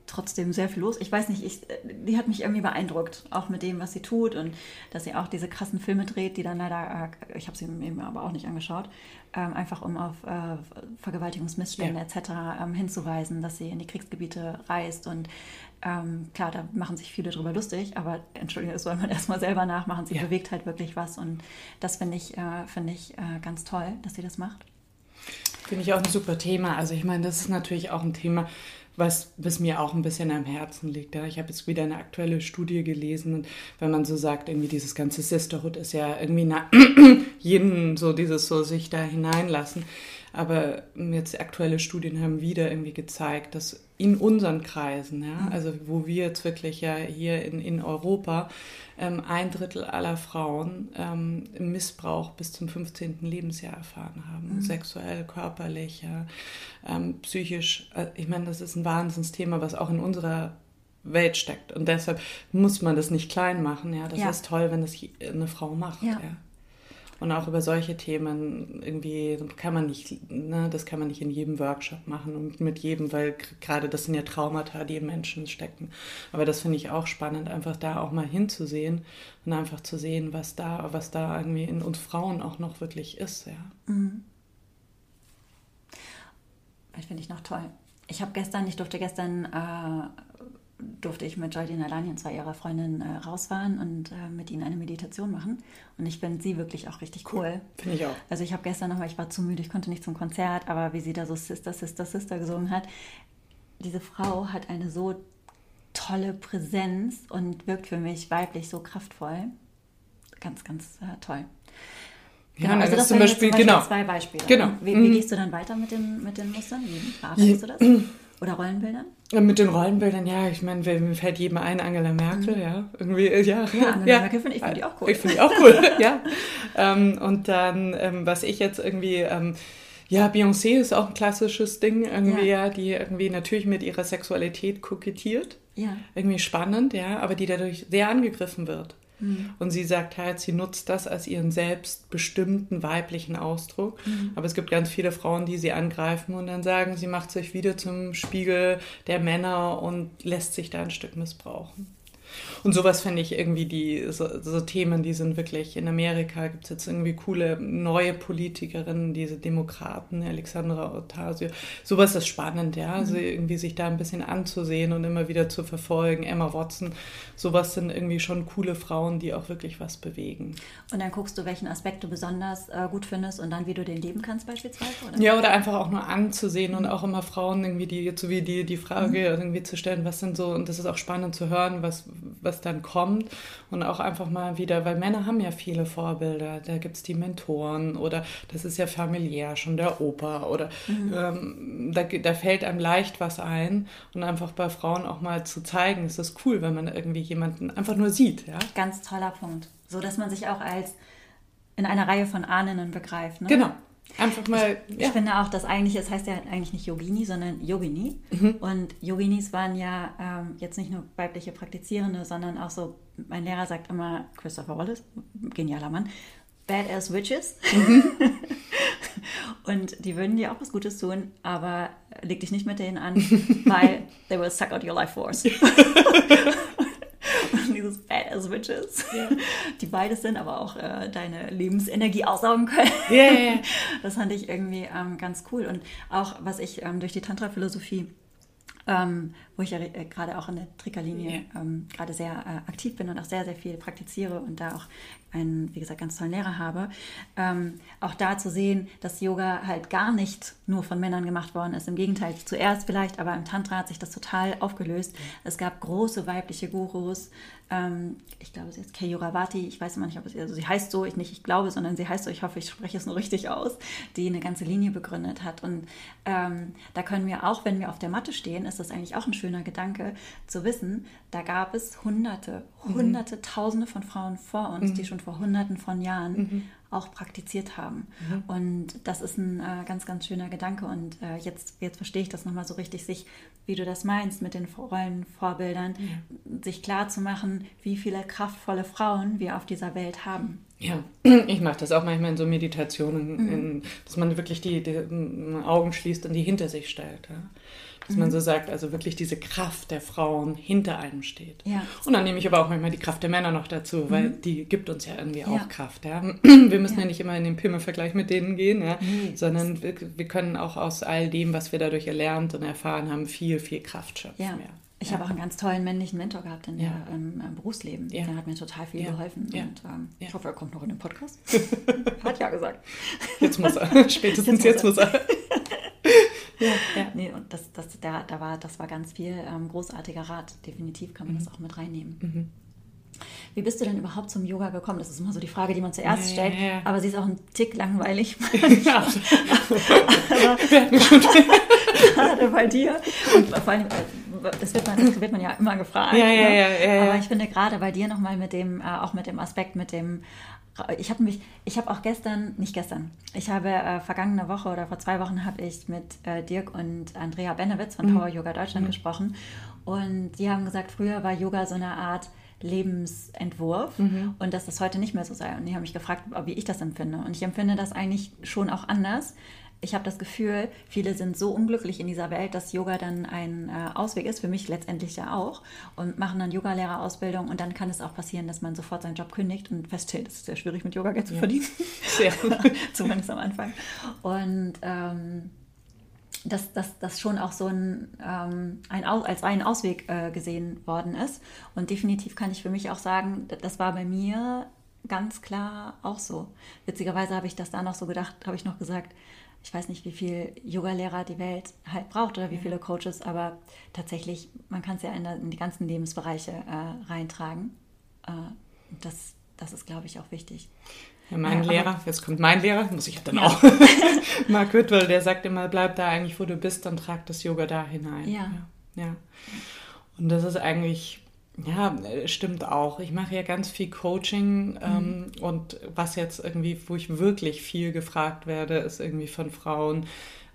trotzdem sehr viel los. Ich weiß nicht, ich, die hat mich irgendwie beeindruckt, auch mit dem, was sie tut und dass sie auch diese krassen Filme dreht, die dann leider, äh, ich habe sie eben aber auch nicht angeschaut, ähm, einfach um auf äh, Vergewaltigungsmissstände ja. etc. Ähm, hinzuweisen, dass sie in die Kriegsgebiete reist und ähm, klar, da machen sich viele drüber lustig, aber Entschuldigung, das soll man erstmal selber nachmachen. Sie ja. bewegt halt wirklich was und das finde ich, äh, find ich äh, ganz toll, dass sie das macht. Finde ich auch ein super Thema. Also ich meine, das ist natürlich auch ein Thema, was, was mir auch ein bisschen am Herzen liegt. Ja. Ich habe jetzt wieder eine aktuelle Studie gelesen und wenn man so sagt, irgendwie dieses ganze Sisterhood ist ja irgendwie jeden so dieses so sich da hineinlassen. Aber jetzt aktuelle Studien haben wieder irgendwie gezeigt, dass in unseren Kreisen, ja, mhm. also wo wir jetzt wirklich ja hier in, in Europa ähm, ein Drittel aller Frauen ähm, Missbrauch bis zum 15. Lebensjahr erfahren haben. Mhm. Sexuell, körperlich, ja, ähm, psychisch. Äh, ich meine, das ist ein Wahnsinnsthema, was auch in unserer Welt steckt. Und deshalb muss man das nicht klein machen. Ja, das ja. ist toll, wenn das eine Frau macht. Ja. ja. Und auch über solche Themen irgendwie kann man nicht, ne, das kann man nicht in jedem Workshop machen und mit jedem, weil gerade das sind ja Traumata, die im Menschen stecken. Aber das finde ich auch spannend, einfach da auch mal hinzusehen und einfach zu sehen, was da, was da irgendwie in uns Frauen auch noch wirklich ist, ja. Mhm. Das finde ich noch toll. Ich habe gestern, ich durfte gestern äh, durfte ich mit Jordina Alani und zwei ihrer Freundinnen äh, rausfahren und äh, mit ihnen eine Meditation machen. Und ich finde sie wirklich auch richtig cool. cool. Finde ich auch. Also ich habe gestern nochmal, ich war zu müde, ich konnte nicht zum Konzert, aber wie sie da so Sister, Sister, Sister gesungen hat, diese Frau hat eine so tolle Präsenz und wirkt für mich weiblich so kraftvoll. Ganz, ganz äh, toll. Genau, ja, also das zum Beispiel, zum Beispiel, genau. zwei Beispiele. Genau. Wie, wie mhm. gehst du dann weiter mit den, mit den Mustern? Wie bearbeitest du das? Oder Rollenbildern? Mit den Rollenbildern, ja, ich meine, mir fällt jedem ein, Angela Merkel, mhm. ja, irgendwie, äh, ja. Ja, Angela ja. Merkel finde ich, find die auch cool. Ich finde die auch cool, ja. Ähm, und dann, ähm, was ich jetzt irgendwie, ähm, ja, Beyoncé ist auch ein klassisches Ding, irgendwie, ja. ja, die irgendwie natürlich mit ihrer Sexualität kokettiert. Ja. Irgendwie spannend, ja, aber die dadurch sehr angegriffen wird. Mhm. Und sie sagt halt, sie nutzt das als ihren selbstbestimmten weiblichen Ausdruck. Mhm. Aber es gibt ganz viele Frauen, die sie angreifen und dann sagen, sie macht sich wieder zum Spiegel der Männer und lässt sich da ein Stück missbrauchen. Und sowas finde ich irgendwie die, so, so, Themen, die sind wirklich, in Amerika gibt es jetzt irgendwie coole neue Politikerinnen, diese Demokraten, Alexandra Ocasio. Sowas ist spannend, ja. Also mhm. irgendwie sich da ein bisschen anzusehen und immer wieder zu verfolgen. Emma Watson, sowas sind irgendwie schon coole Frauen, die auch wirklich was bewegen. Und dann guckst du, welchen Aspekt du besonders äh, gut findest und dann, wie du den leben kannst, beispielsweise? Oder? Ja, oder einfach auch nur anzusehen und auch immer Frauen irgendwie die, so wie die, die Frage mhm. irgendwie zu stellen, was sind so, und das ist auch spannend zu hören, was, was dann kommt und auch einfach mal wieder, weil Männer haben ja viele Vorbilder, da gibt es die Mentoren oder das ist ja familiär schon der Opa oder mhm. ähm, da, da fällt einem leicht was ein und einfach bei Frauen auch mal zu zeigen, es ist cool, wenn man irgendwie jemanden einfach nur sieht. Ja? Ganz toller Punkt. So, dass man sich auch als in einer Reihe von Ahnen begreift. Ne? Genau, Einfach mal. Ich, ja. ich, finde auch, dass eigentlich, es heißt ja eigentlich nicht Yogini, sondern Yogini. Mhm. Und Yoginis waren ja ähm, jetzt nicht nur weibliche Praktizierende, sondern auch so, mein Lehrer sagt immer, Christopher Wallace, genialer Mann, Badass Witches. Mhm. Und die würden dir auch was Gutes tun, aber leg dich nicht mit denen an, weil they will suck out your life force. dieses Badass Witches, yeah. die beides sind, aber auch äh, deine Lebensenergie aussaugen können. Yeah, yeah. Das fand ich irgendwie ähm, ganz cool. Und auch, was ich ähm, durch die Tantra-Philosophie ähm, wo ich ja äh, gerade auch in der Trickerlinie yeah. ähm, gerade sehr äh, aktiv bin und auch sehr, sehr viel praktiziere und da auch einen, wie gesagt, ganz tollen Lehrer habe. Ähm, auch da zu sehen, dass Yoga halt gar nicht nur von Männern gemacht worden ist. Im Gegenteil, zuerst vielleicht, aber im Tantra hat sich das total aufgelöst. Es gab große weibliche Gurus. Ähm, ich glaube, sie ist Keyoravati. Ich weiß immer nicht, ob es, also sie heißt so, ich nicht, ich glaube, sondern sie heißt so, ich hoffe, ich spreche es nur richtig aus, die eine ganze Linie begründet hat. Und ähm, da können wir auch, wenn wir auf der Matte stehen, ist das eigentlich auch ein schönes schöner Gedanke, zu wissen, da gab es hunderte, mhm. hunderte, mhm. tausende von Frauen vor uns, mhm. die schon vor hunderten von Jahren mhm. auch praktiziert haben. Mhm. Und das ist ein äh, ganz, ganz schöner Gedanke. Und äh, jetzt, jetzt verstehe ich das nochmal so richtig, sich, wie du das meinst, mit den Rollenvorbildern, sich klar zu machen, wie viele kraftvolle Frauen wir auf dieser Welt haben. Ja, ich mache das auch manchmal in so Meditationen, mhm. in, dass man wirklich die, die, Augen schließt und die hinter sich stellt. Ja? Dass mhm. man so sagt, also wirklich diese Kraft der Frauen hinter einem steht. Ja. Und dann nehme ich aber auch manchmal die Kraft der Männer noch dazu, weil mhm. die gibt uns ja irgendwie ja. auch Kraft. Ja? Wir müssen ja. nicht immer in den Pimmelvergleich mit denen gehen, ja? Nee, sondern wir, wir, können auch aus all dem, was wir dadurch erlernt und erfahren haben, viel, viel Kraft schöpfen. Ja. Ich ja. habe auch einen ganz tollen männlichen Mentor gehabt in ja. der, im, im, Berufsleben. Der hat mir total viel geholfen. Und ähm, ich hoffe, er kommt noch in den Podcast. hat ja gesagt. Jetzt muss er. Spätestens jetzt, jetzt muss er. ja, ja. Nee, und das, das, da, da war, das war ganz viel ähm, großartiger Rat. Definitiv kann man mhm. das auch mit reinnehmen. Mhm. Wie bist du denn überhaupt zum Yoga gekommen? Das ist immer so die Frage, die man zuerst ja, stellt. Ja, ja. Aber sie ist auch ein Tick langweilig. Ja. aber, gerade bei dir. Und vor allem, äh, das wird, man, das wird man ja immer gefragt. Ja, ja, ne? ja, ja, Aber ich finde gerade bei dir nochmal mit dem, äh, auch mit dem Aspekt, mit dem ich habe mich, ich habe auch gestern, nicht gestern, ich habe äh, vergangene Woche oder vor zwei Wochen habe ich mit äh, Dirk und Andrea Benewitz von mhm. Power Yoga Deutschland mhm. gesprochen und die haben gesagt, früher war Yoga so eine Art Lebensentwurf mhm. und dass das heute nicht mehr so sei. Und die haben mich gefragt, wie ich das empfinde. Und ich empfinde das eigentlich schon auch anders. Ich habe das Gefühl, viele sind so unglücklich in dieser Welt, dass Yoga dann ein äh, Ausweg ist, für mich letztendlich ja auch, und machen dann Yogalehrerausbildung und dann kann es auch passieren, dass man sofort seinen Job kündigt und feststellt, es ist sehr schwierig, mit Yoga Geld zu verdienen. Sehr. Zumindest am Anfang. Und ähm, dass das schon auch so ein, ähm, ein als einen Ausweg äh, gesehen worden ist. Und definitiv kann ich für mich auch sagen, das war bei mir ganz klar auch so. Witzigerweise habe ich das da noch so gedacht, habe ich noch gesagt, ich weiß nicht, wie viel Yoga-Lehrer die Welt halt braucht oder wie viele Coaches, aber tatsächlich, man kann es ja in, in, die ganzen Lebensbereiche äh, reintragen. Äh, das, das ist, glaube ich, auch wichtig. Ja, mein ja, Lehrer, jetzt kommt mein Lehrer, muss ich dann ja. auch. Mark Wittwell, der sagt immer, bleib da eigentlich, wo du bist, dann trag das Yoga da hinein. Ja. ja. Und das ist eigentlich, ja, stimmt auch. Ich mache ja ganz viel Coaching mhm. ähm, und was jetzt irgendwie, wo ich wirklich viel gefragt werde, ist irgendwie von Frauen,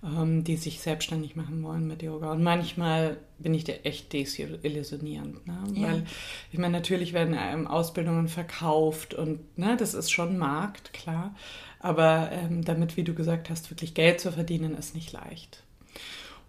ähm, die sich selbstständig machen wollen mit Yoga. Und manchmal bin ich da echt desillusionierend. Ne? Ja. Weil ich meine, natürlich werden ähm, Ausbildungen verkauft und ne, das ist schon Markt, klar. Aber ähm, damit, wie du gesagt hast, wirklich Geld zu verdienen, ist nicht leicht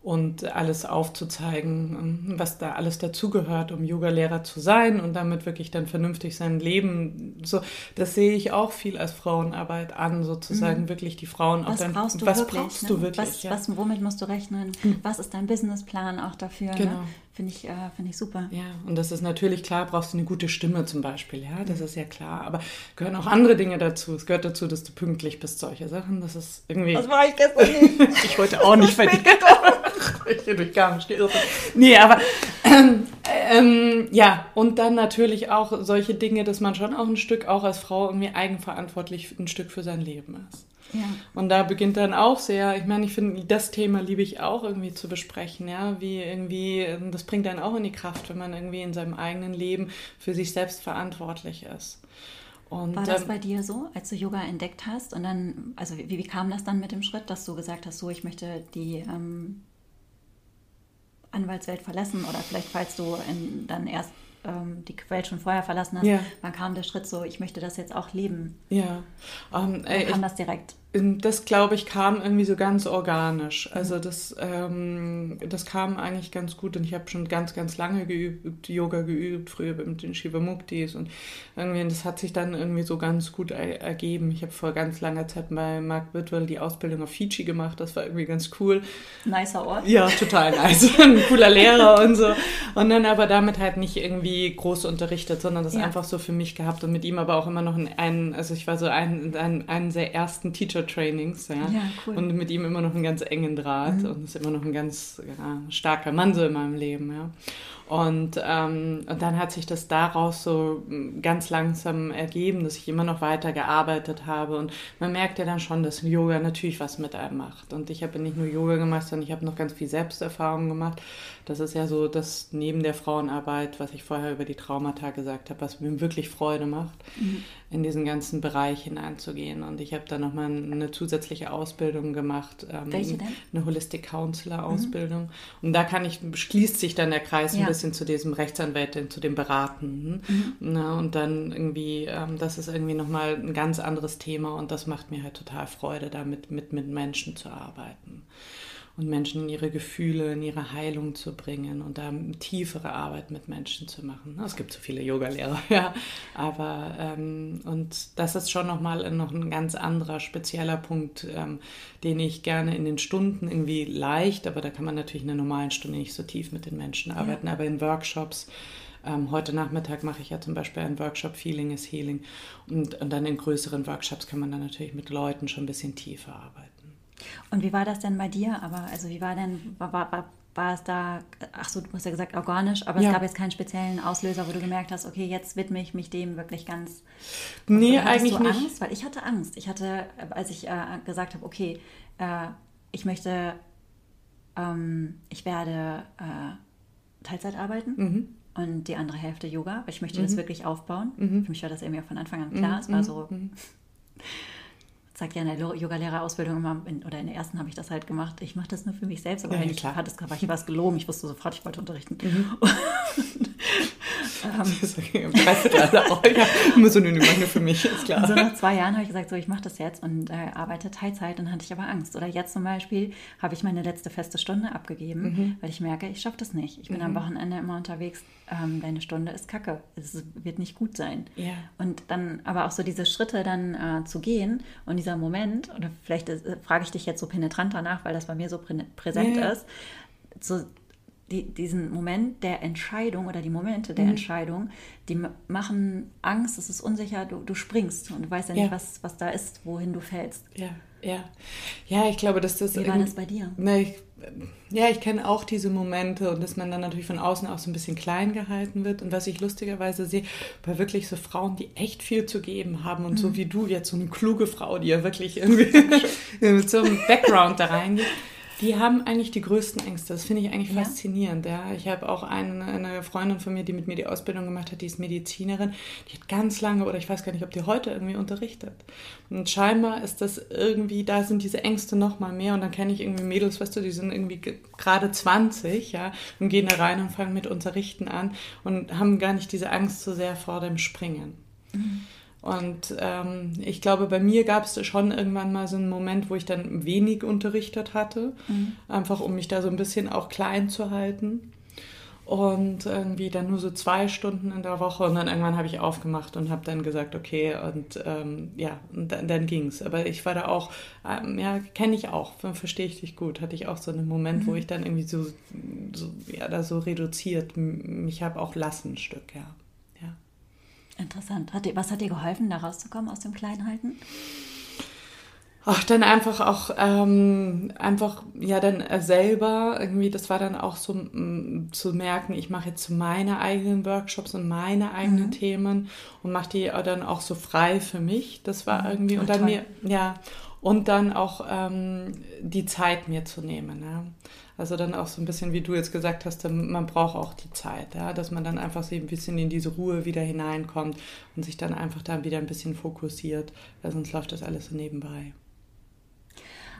und alles aufzuzeigen, ähm, was da alles dazugehört, um Yoga-Lehrer zu sein und damit wirklich dann vernünftig sein Leben. So, das sehe ich auch viel als Frauenarbeit an, sozusagen mhm. wirklich die Frauen was auch dann. Brauchst du was wirklich, brauchst ne? du wirklich? Was, ja. was, womit musst du rechnen? Mhm. Was ist dein Businessplan auch dafür? Ne? Genau. Ne? Finde ich, äh, find ich super. Ja, und das ist natürlich klar, brauchst du eine gute Stimme zum Beispiel, ja, das ist ja klar. Aber gehören auch andere Dinge dazu. Es gehört dazu, dass du pünktlich bist, solche Sachen. Das ist irgendwie. Das war ich gestern nicht. ich wollte auch nicht fertig ich bin durch Garmisch geirrt. Nee, aber ähm, ähm, ja, und dann natürlich auch solche Dinge, dass man schon auch ein Stück, auch als Frau irgendwie eigenverantwortlich ein Stück für sein Leben ist. Ja. Und da beginnt dann auch sehr, ich meine, ich finde, das Thema liebe ich auch irgendwie zu besprechen, ja, wie irgendwie, das bringt einen auch in die Kraft, wenn man irgendwie in seinem eigenen Leben für sich selbst verantwortlich ist. Und, War das ähm, bei dir so, als du Yoga entdeckt hast? Und dann, also wie, wie kam das dann mit dem Schritt, dass du gesagt hast, so, ich möchte die ähm, Anwaltswelt verlassen oder vielleicht, falls du in, dann erst ähm, die Welt schon vorher verlassen hast, ja. wann kam der Schritt so, ich möchte das jetzt auch leben? Ja. Um, ähm, äh, kam ich, das direkt? Das, glaube ich, kam irgendwie so ganz organisch. Also das, ähm, das kam eigentlich ganz gut und ich habe schon ganz, ganz lange geübt, Yoga geübt, früher mit den Shivamuktis und irgendwie, das hat sich dann irgendwie so ganz gut er ergeben. Ich habe vor ganz langer Zeit bei Mark Whitwell die Ausbildung auf Fiji gemacht, das war irgendwie ganz cool. Nicer Ort. Ja, total nice. Ein cooler Lehrer und so. Und dann aber damit halt nicht irgendwie groß unterrichtet, sondern das ja. einfach so für mich gehabt und mit ihm aber auch immer noch einen, also ich war so einen, einen, einen der ersten Teacher Mentor-Trainings. Ja. Ja, cool. Und mit ihm immer noch einen ganz engen Draht und ist immer noch ein ganz ja, starker Mann so in meinem Leben. Ja. Und, ähm, und dann hat sich das daraus so mm, ganz langsam ergeben, dass ich immer noch weiter gearbeitet habe. Und man merkt ja dann schon, dass Yoga natürlich was mit einem macht. Und ich habe nicht nur Yoga gemacht, sondern ich habe noch ganz viel Selbsterfahrung gemacht. Das ist ja so das neben der Frauenarbeit, was ich vorher über die Traumata gesagt habe, was mir wirklich Freude macht, mhm. in diesen ganzen Bereich hineinzugehen. Und ich habe dann nochmal eine zusätzliche Ausbildung gemacht. Ähm, Welche denn? Eine Holistic Counselor Ausbildung. Mhm. Und da kann ich, schließt sich dann der Kreis ja. ein bisschen zu diesem Rechtsanwältin, zu dem Beraten. Mhm. Na, und dann irgendwie, ähm, das ist irgendwie nochmal ein ganz anderes Thema und das macht mir halt total Freude, damit mit, mit Menschen zu arbeiten und Menschen in ihre Gefühle, in ihre Heilung zu bringen und da tiefere Arbeit mit Menschen zu machen. Es gibt so viele Yogalehrer, ja, aber ähm, und das ist schon nochmal noch ein ganz anderer spezieller Punkt, ähm, den ich gerne in den Stunden irgendwie leicht, aber da kann man natürlich in einer normalen Stunde nicht so tief mit den Menschen arbeiten, ja. aber in Workshops ähm, heute Nachmittag mache ich ja zum Beispiel einen Workshop Feeling is Healing und, und dann in größeren Workshops kann man dann natürlich mit Leuten schon ein bisschen tiefer arbeiten. Und wie war das denn bei dir? Aber also wie war denn, war, war, war es da, ach so, du hast ja gesagt organisch, aber ja. es gab jetzt keinen speziellen Auslöser, wo du gemerkt hast, okay, jetzt widme ich mich dem wirklich ganz. Nee, eigentlich du Angst? nicht. Weil ich hatte Angst. Ich hatte, als ich äh, gesagt habe, okay, äh, ich möchte, ähm, ich werde äh, Teilzeit arbeiten. Mhm. Und die andere Hälfte Yoga, weil ich möchte mhm. das wirklich aufbauen. Mhm. Für mich war das irgendwie von Anfang an klar. Es war mhm. so, mhm sagt ja in der Yoga-Lehrerausbildung immer, in, oder in der ersten habe ich das halt gemacht, ich mache das nur für mich selbst, aber ja, wenn ich hatte, war ich was gelogen, ich wusste sofort, ich wollte unterrichten. Mhm. ähm, ja, immer so, nee, meine für mich, ist klar. Und so nach zwei Jahren habe ich gesagt, so, ich mache das jetzt und äh, arbeite Teilzeit und dann hatte ich aber Angst. Oder jetzt zum Beispiel habe ich meine letzte feste Stunde abgegeben, mhm. weil ich merke, ich schaffe das nicht. Ich bin mhm. am Wochenende immer unterwegs, ähm, deine Stunde ist kacke, es wird nicht gut sein. Ja. Und dann aber auch so diese Schritte dann äh, zu gehen und dieser Moment, oder vielleicht äh, frage ich dich jetzt so penetrant danach, weil das bei mir so prä präsent ja. ist, so die, diesen Moment der Entscheidung oder die Momente der mhm. Entscheidung, die machen Angst, es ist unsicher, du, du springst und du weißt ja nicht, ja. Was, was da ist, wohin du fällst. Ja, ja. Ja, ich glaube, dass das. Wie war das bei dir? Ne, ich, ja, ich kenne auch diese Momente und dass man dann natürlich von außen auch so ein bisschen klein gehalten wird. Und was ich lustigerweise sehe, bei wirklich so Frauen, die echt viel zu geben haben und mhm. so wie du jetzt, so eine kluge Frau, die ja wirklich irgendwie mit so einem Background da reingeht die haben eigentlich die größten Ängste. Das finde ich eigentlich ja. faszinierend. Ja. Ich habe auch eine, eine, Freundin von mir, die mit mir die Ausbildung gemacht hat, die ist Medizinerin. Die hat ganz lange, oder ich weiß gar nicht, ob die heute irgendwie unterrichtet. Und scheinbar ist das irgendwie, da sind diese Ängste noch mal mehr. Und dann kenne ich irgendwie Mädels, weißt du, die sind irgendwie gerade 20, ja, und gehen da rein und fangen mit Unterrichten an und haben gar nicht diese Angst so sehr vor dem Springen. Mhm. Und ähm, ich glaube, bei mir gab es schon irgendwann mal so einen Moment, wo ich dann wenig unterrichtet hatte, mhm. einfach um mich da so ein bisschen auch klein zu halten. Und irgendwie dann nur so zwei Stunden in der Woche und dann irgendwann habe ich aufgemacht und habe dann gesagt, okay, und ähm, ja, und dann, dann ging es. Aber ich war da auch, ähm, ja, kenne ich auch, verstehe ich dich gut, hatte ich auch so einen Moment, mhm. wo ich dann irgendwie so, so, ja, da so reduziert mich habe auch lassen, ein Stück, ja. Interessant. Hat dir, was hat dir geholfen, da rauszukommen aus dem Kleinhalten? Ach, dann einfach auch, ähm, einfach, ja, dann äh, selber irgendwie, das war dann auch so m, zu merken, ich mache jetzt meine eigenen Workshops und meine eigenen mhm. Themen und mache die dann auch so frei für mich. Das war mhm. irgendwie, und dann toll. mir, ja, und dann auch ähm, die Zeit mir zu nehmen. Ja. Also dann auch so ein bisschen, wie du jetzt gesagt hast, man braucht auch die Zeit, ja, dass man dann einfach so ein bisschen in diese Ruhe wieder hineinkommt und sich dann einfach da wieder ein bisschen fokussiert, weil sonst läuft das alles so nebenbei.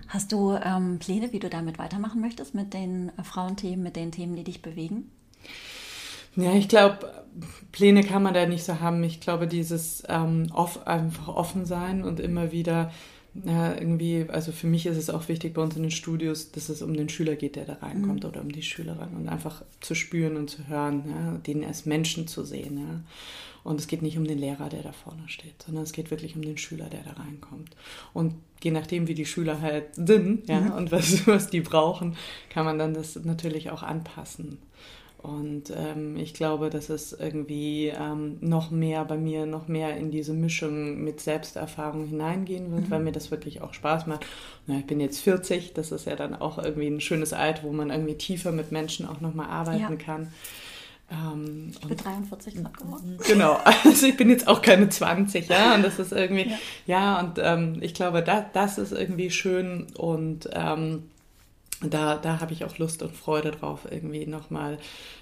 Hast du ähm, Pläne, wie du damit weitermachen möchtest, mit den Frauenthemen, mit den Themen, die dich bewegen? Ja, ich glaube, Pläne kann man da nicht so haben. Ich glaube, dieses ähm, off, einfach offen sein und immer wieder ja, irgendwie, also für mich ist es auch wichtig bei uns in den Studios, dass es um den Schüler geht, der da reinkommt mhm. oder um die Schülerin und einfach zu spüren und zu hören, ja, den als Menschen zu sehen. Ja. Und es geht nicht um den Lehrer, der da vorne steht, sondern es geht wirklich um den Schüler, der da reinkommt. Und je nachdem, wie die Schüler halt sind ja, mhm. und was, was die brauchen, kann man dann das natürlich auch anpassen. Und ähm, ich glaube, dass es irgendwie ähm, noch mehr bei mir, noch mehr in diese Mischung mit Selbsterfahrung hineingehen wird, mhm. weil mir das wirklich auch Spaß macht. Na, ich bin jetzt 40, das ist ja dann auch irgendwie ein schönes Alter, wo man irgendwie tiefer mit Menschen auch nochmal arbeiten ja. kann. Ähm, ich bin 43 gerade geworden. Genau, also ich bin jetzt auch keine 20, ja, und das ist irgendwie, ja, ja und ähm, ich glaube, da, das ist irgendwie schön und ähm, da, da habe ich auch Lust und Freude drauf, irgendwie nochmal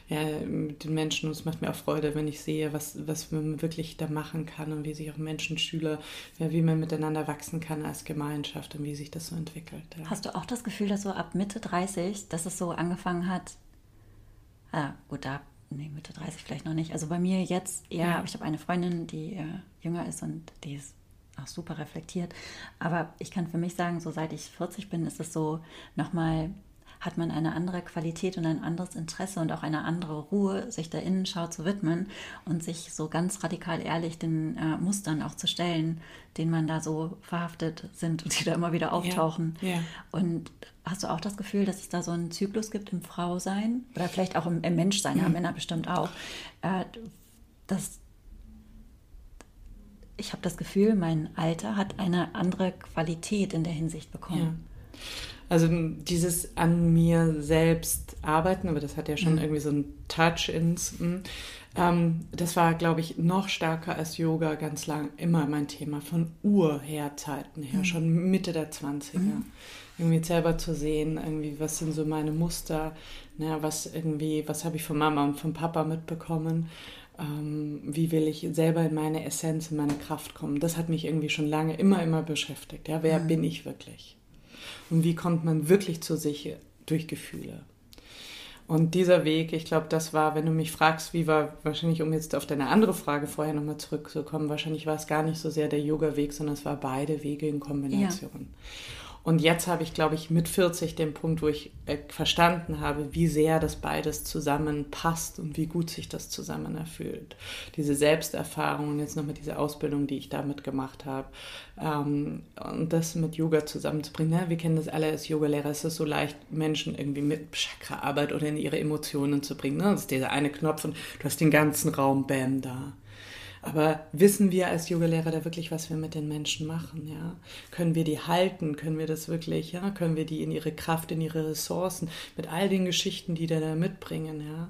ja, mit den Menschen. Und es macht mir auch Freude, wenn ich sehe, was, was man wirklich da machen kann und wie sich auch Menschen, Schüler, ja, wie man miteinander wachsen kann als Gemeinschaft und wie sich das so entwickelt. Ja. Hast du auch das Gefühl, dass so ab Mitte 30, dass es so angefangen hat, ah, gut, da nee, Mitte 30 vielleicht noch nicht. Also bei mir jetzt eher, ja. ich habe eine Freundin, die äh, jünger ist und die ist auch super reflektiert. Aber ich kann für mich sagen, so seit ich 40 bin, ist es so nochmal hat man eine andere Qualität und ein anderes Interesse und auch eine andere Ruhe, sich der Innenschau zu widmen und sich so ganz radikal ehrlich den äh, Mustern auch zu stellen, denen man da so verhaftet sind und die da immer wieder auftauchen. Ja, ja. Und hast du auch das Gefühl, dass es da so einen Zyklus gibt im Frausein oder vielleicht auch im, im Menschsein, mhm. ja, Männer bestimmt auch, äh, dass ich habe das Gefühl, mein Alter hat eine andere Qualität in der Hinsicht bekommen. Ja. Also dieses an mir selbst arbeiten, aber das hat ja schon mhm. irgendwie so einen Touch ins. Hm, ähm, das war, glaube ich, noch stärker als Yoga ganz lang immer mein Thema, von Urherzeiten her, mhm. schon Mitte der 20er. Mhm. Irgendwie selber zu sehen, irgendwie, was sind so meine Muster, ne, was irgendwie, was habe ich von Mama und von Papa mitbekommen. Ähm, wie will ich selber in meine Essenz, in meine Kraft kommen. Das hat mich irgendwie schon lange immer, immer beschäftigt. Ja, wer mhm. bin ich wirklich? Und wie kommt man wirklich zu sich durch Gefühle? Und dieser Weg, ich glaube, das war, wenn du mich fragst, wie war wahrscheinlich, um jetzt auf deine andere Frage vorher nochmal zurückzukommen, wahrscheinlich war es gar nicht so sehr der Yoga-Weg, sondern es war beide Wege in Kombination. Ja. Und jetzt habe ich, glaube ich, mit 40 den Punkt, wo ich äh, verstanden habe, wie sehr das beides zusammenpasst und wie gut sich das zusammen erfüllt. Diese Selbsterfahrung und jetzt nochmal diese Ausbildung, die ich damit gemacht habe. Ähm, und das mit Yoga zusammenzubringen. Ja, wir kennen das alle als Yogalehrer. Es ist so leicht, Menschen irgendwie mit Chakraarbeit oder in ihre Emotionen zu bringen. Ne? Das ist dieser eine Knopf und du hast den ganzen Raum, bam, da. Aber wissen wir als Yogalehrer da wirklich, was wir mit den Menschen machen? Ja? Können wir die halten? Können wir das wirklich? Ja? Können wir die in ihre Kraft, in ihre Ressourcen, mit all den Geschichten, die da, da mitbringen? Ja?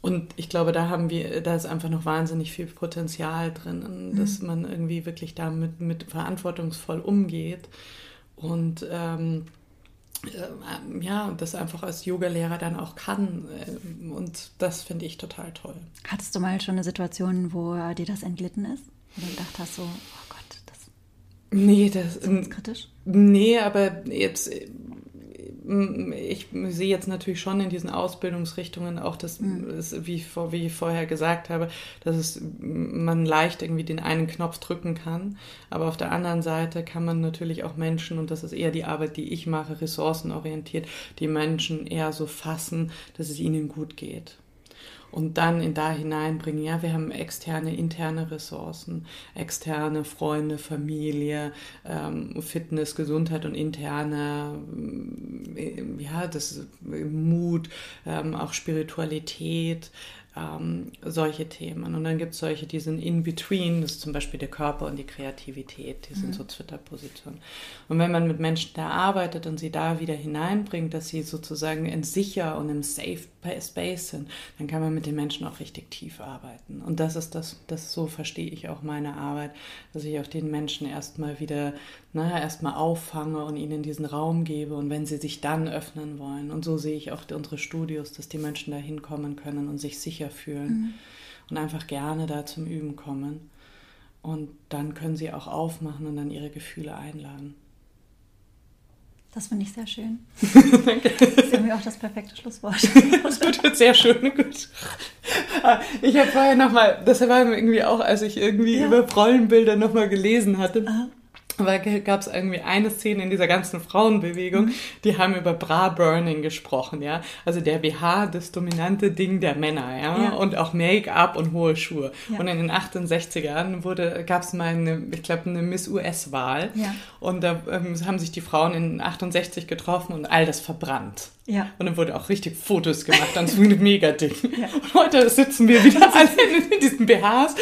Und ich glaube, da haben wir, da ist einfach noch wahnsinnig viel Potenzial drin, dass mhm. man irgendwie wirklich damit mit verantwortungsvoll umgeht und ähm, äh, ja, das einfach als Yogalehrer dann auch kann. Äh, und das finde ich total toll. Hattest du mal schon eine Situation, wo dir das entglitten ist? Wo du gedacht hast, so, oh Gott, das Nee, das ist kritisch. Nee, aber jetzt ich sehe jetzt natürlich schon in diesen Ausbildungsrichtungen auch das, mhm. wie, vor, wie ich vorher gesagt habe, dass es man leicht irgendwie den einen Knopf drücken kann. Aber auf der anderen Seite kann man natürlich auch Menschen, und das ist eher die Arbeit, die ich mache, ressourcenorientiert, die Menschen eher so fassen, dass es ihnen gut geht und dann in da hineinbringen. Ja, wir haben externe, interne Ressourcen, externe Freunde, Familie, ähm, Fitness, Gesundheit und interne, äh, ja, das Mut, ähm, auch Spiritualität, ähm, solche Themen. Und dann gibt es solche, die sind in between, das ist zum Beispiel der Körper und die Kreativität, die sind mhm. so Twitter-Positionen. Und wenn man mit Menschen da arbeitet und sie da wieder hineinbringt, dass sie sozusagen in sicher und im safe Space sind, dann kann man mit den Menschen auch richtig tief arbeiten. Und das ist das, das so verstehe ich auch meine Arbeit, dass ich auch den Menschen erstmal wieder, naja, erstmal auffange und ihnen diesen Raum gebe und wenn sie sich dann öffnen wollen. Und so sehe ich auch unsere Studios, dass die Menschen da hinkommen können und sich sicher fühlen mhm. und einfach gerne da zum Üben kommen. Und dann können sie auch aufmachen und dann ihre Gefühle einladen. Das finde ich sehr schön. Danke. Das ist irgendwie auch das perfekte Schlusswort. das wird jetzt sehr schön. Gut. Ich habe vorher nochmal, das war irgendwie auch, als ich irgendwie ja. über Rollenbilder nochmal gelesen hatte. Aha. Weil gab es irgendwie eine Szene in dieser ganzen Frauenbewegung, mhm. die haben über Bra-Burning gesprochen, ja. Also der BH, das dominante Ding der Männer, ja. ja. Und auch Make-up und hohe Schuhe. Ja. Und in den 68ern wurde, gab es mal eine, ich glaube, eine Miss US-Wahl. Ja. Und da ähm, haben sich die Frauen in 68 getroffen und all das verbrannt. Ja. Und dann wurde auch richtig Fotos gemacht, dann so ein Mega-Ding. Ja. Und heute sitzen wir wieder alle in diesen BHs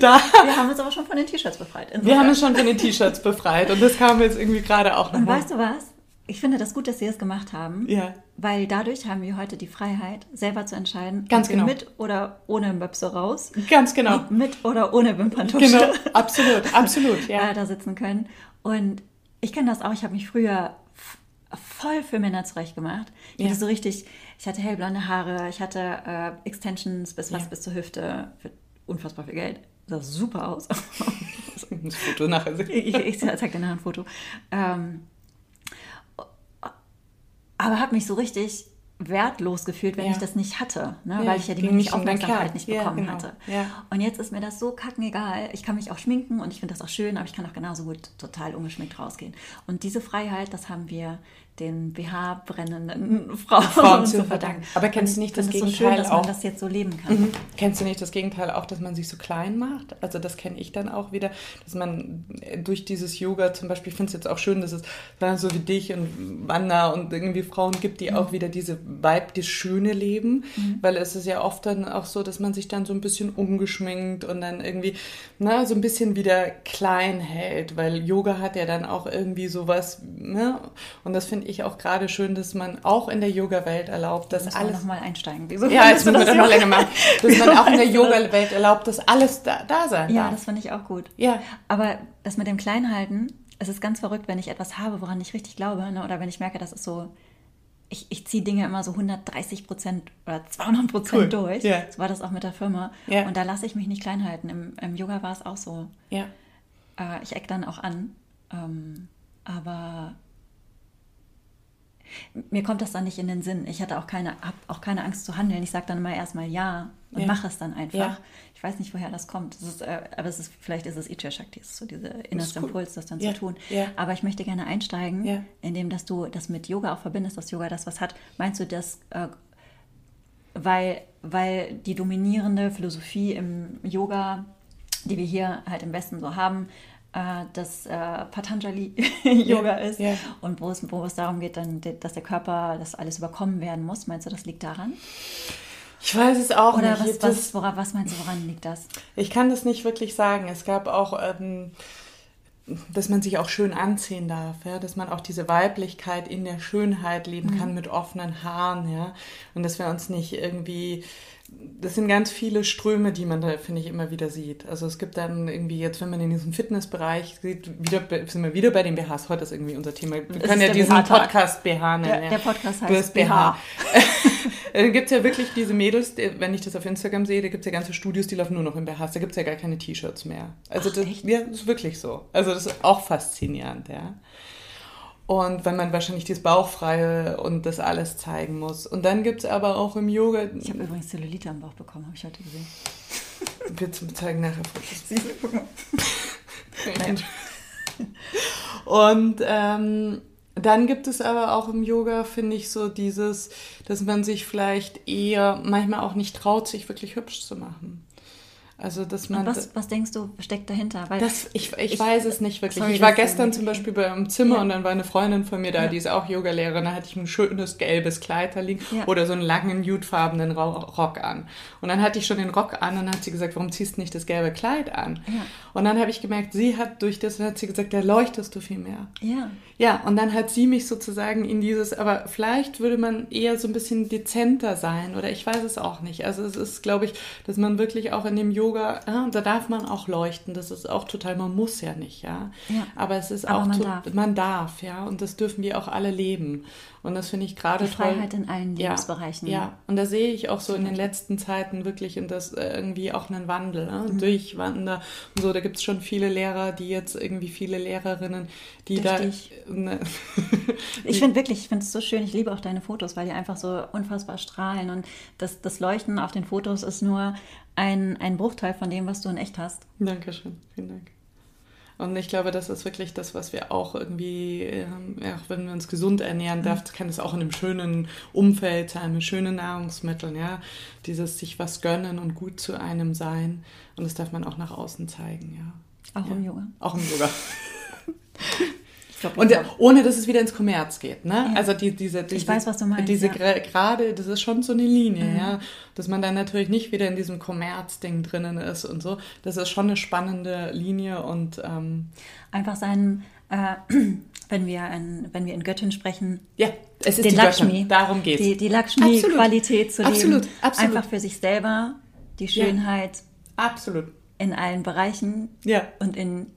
da. Wir haben uns aber schon von den T-Shirts befreit. Insofern. Wir haben uns schon von den T-Shirts befreit und das kam jetzt irgendwie gerade auch noch. Und weißt du was? Ich finde das gut, dass sie es gemacht haben. Ja. Weil dadurch haben wir heute die Freiheit, selber zu entscheiden, Ganz genau. mit oder ohne Möpse raus. Ganz genau. Mit oder ohne Wimperntusche. Genau, absolut, absolut, ja. da sitzen können. Und ich kenne das auch, ich habe mich früher voll für Männer zurechtgemacht. Ich ja. hatte so richtig, ich hatte hellblonde Haare, ich hatte äh, Extensions bis fast ja. bis zur Hüfte für unfassbar viel Geld. Sah super aus. das Foto nachher. ich, ich zeig dir nachher ein Foto. Ähm, aber habe mich so richtig wertlos gefühlt, wenn ja. ich das nicht hatte, ne? ja, weil ich ja die nicht Aufmerksamkeit nicht bekommen ja, genau. hatte. Und jetzt ist mir das so kackenegal. Ich kann mich auch schminken und ich finde das auch schön, aber ich kann auch genauso gut total ungeschminkt rausgehen. Und diese Freiheit, das haben wir den BH brennenden Frauen, Frauen zu verdanken. Aber kennst du nicht das Gegenteil so schön, dass auch, man das jetzt so leben kann? Mhm. Kennst du nicht das Gegenteil auch, dass man sich so klein macht? Also das kenne ich dann auch wieder, dass man durch dieses Yoga zum Beispiel, ich finde es jetzt auch schön, dass es so wie dich und Wanda und irgendwie Frauen gibt, die mhm. auch wieder diese Vibe, das schöne Leben, mhm. weil es ist ja oft dann auch so, dass man sich dann so ein bisschen umgeschminkt und dann irgendwie, na, so ein bisschen wieder klein hält, weil Yoga hat ja dann auch irgendwie sowas, ne? Und das finde ich auch gerade schön, dass man auch in der Yoga-Welt erlaubt, dass alles. noch mal einsteigen. Wieso ja, jetzt müssen wir das noch länger machen. Dass man auch in der Yoga-Welt erlaubt, dass alles da, da sein Ja, darf. das finde ich auch gut. Ja. Aber das mit dem Kleinhalten, es ist ganz verrückt, wenn ich etwas habe, woran ich richtig glaube, ne? oder wenn ich merke, das ist so. Ich, ich ziehe Dinge immer so 130 Prozent oder 200 Prozent cool. durch. Yeah. So war das auch mit der Firma. Yeah. Und da lasse ich mich nicht klein halten. Im, Im, Yoga war es auch so. Ja. Äh, ich eck dann auch an. Ähm, aber mir kommt das dann nicht in den Sinn. Ich hatte auch keine, habe auch keine Angst zu handeln. Ich sage dann immer erstmal ja und ja. mache es dann einfach. Ja. Ich weiß nicht, woher das kommt. Das ist, äh, aber es ist, vielleicht ist es Ichya Shakti, ist so dieser innerste Impuls, das dann ja. zu tun. Aber ich möchte gerne einsteigen, indem dass du das mit Yoga auch verbindest, dass Yoga das was hat. Meinst du das, äh, weil, weil die dominierende Philosophie im Yoga, die wir hier halt im Westen so haben, äh, das äh, Patanjali-Yoga yeah, ist yeah. und wo es, wo es darum geht, dann, dass der Körper das alles überkommen werden muss. Meinst du, das liegt daran? Ich weiß es auch Oder nicht. Was, was, woran, was meinst du, woran liegt das? Ich kann das nicht wirklich sagen. Es gab auch, ähm, dass man sich auch schön anziehen darf, ja? dass man auch diese Weiblichkeit in der Schönheit leben mhm. kann mit offenen Haaren, ja, und dass wir uns nicht irgendwie das sind ganz viele Ströme, die man da, finde ich, immer wieder sieht. Also es gibt dann irgendwie jetzt, wenn man in diesem Fitnessbereich sieht, wieder, sind wir wieder bei den BHs. Heute ist irgendwie unser Thema. Wir können ja diesen Podcast BH nennen. Der, der Podcast heißt BH. Dann gibt es ja wirklich diese Mädels, wenn ich das auf Instagram sehe, da gibt es ja ganze Studios, die laufen nur noch in BHs. Da gibt es ja gar keine T-Shirts mehr. Also Ach, das, ja, das ist wirklich so. Also das ist auch faszinierend, ja. Und wenn man wahrscheinlich das Bauchfreie und das alles zeigen muss. Und dann gibt es aber auch im Yoga. Ich habe übrigens Zellulite am Bauch bekommen, habe ich heute gesehen. Wir zeigen nachher Fotos. und ähm, dann gibt es aber auch im Yoga, finde ich, so dieses, dass man sich vielleicht eher manchmal auch nicht traut, sich wirklich hübsch zu machen. Also, dass man. Und was, was denkst du, steckt dahinter? Weil das, ich, ich, ich weiß es nicht wirklich. Sorry, ich war gestern zum Beispiel beim Zimmer ja. und dann war eine Freundin von mir da, ja. die ist auch Yogalehrerin. Da hatte ich ein schönes gelbes Kleid da liegen ja. oder so einen langen, nudefarbenen Rock an. Und dann hatte ich schon den Rock an und dann hat sie gesagt, warum ziehst du nicht das gelbe Kleid an? Und dann habe ich gemerkt, sie hat durch das, hat sie gesagt, da leuchtest du viel mehr. Ja. Ja, und dann hat sie mich sozusagen in dieses, aber vielleicht würde man eher so ein bisschen dezenter sein oder ich weiß es auch nicht. Also es ist, glaube ich, dass man wirklich auch in dem Yoga, ja, da darf man auch leuchten. Das ist auch total, man muss ja nicht, ja. ja aber es ist aber auch, man, darf. man darf, ja. Und das dürfen wir auch alle leben. Und das finde ich gerade toll. Freiheit in allen Lebensbereichen. Ja, ja, und da sehe ich auch so in den letzten Zeiten wirklich in das äh, irgendwie auch einen Wandel, ne? mhm. Durchwander und so. Da gibt es schon viele Lehrer, die jetzt irgendwie viele Lehrerinnen, die Richtig. da. Ne, ich finde wirklich, ich finde es so schön. Ich liebe auch deine Fotos, weil die einfach so unfassbar strahlen und das, das Leuchten auf den Fotos ist nur ein, ein Bruchteil von dem, was du in echt hast. Dankeschön, vielen Dank. Und ich glaube, das ist wirklich das, was wir auch irgendwie, ähm, auch wenn wir uns gesund ernähren, darf, mhm. kann es auch in einem schönen Umfeld sein, mit schönen Nahrungsmitteln, ja. Dieses sich was gönnen und gut zu einem sein. Und das darf man auch nach außen zeigen, ja. Auch ja. im Yoga. Auch im Yoga. und der, ohne dass es wieder ins Kommerz geht. Ne? Ja. Also die, diese, diese, ich weiß, was du meinst. Diese ja. gerade, das ist schon so eine Linie, mhm. ja, dass man dann natürlich nicht wieder in diesem Kommerzding drinnen ist und so. Das ist schon eine spannende Linie und ähm, einfach sein, äh, wenn wir in, wenn wir in Göttin sprechen. Ja, es ist den die Lakshmi. Göttin. Darum geht Die, die Lakshmi-Qualität zu absolut, leben. Absolut. Einfach für sich selber die Schönheit. Ja. Absolut. In allen Bereichen. Ja. Und in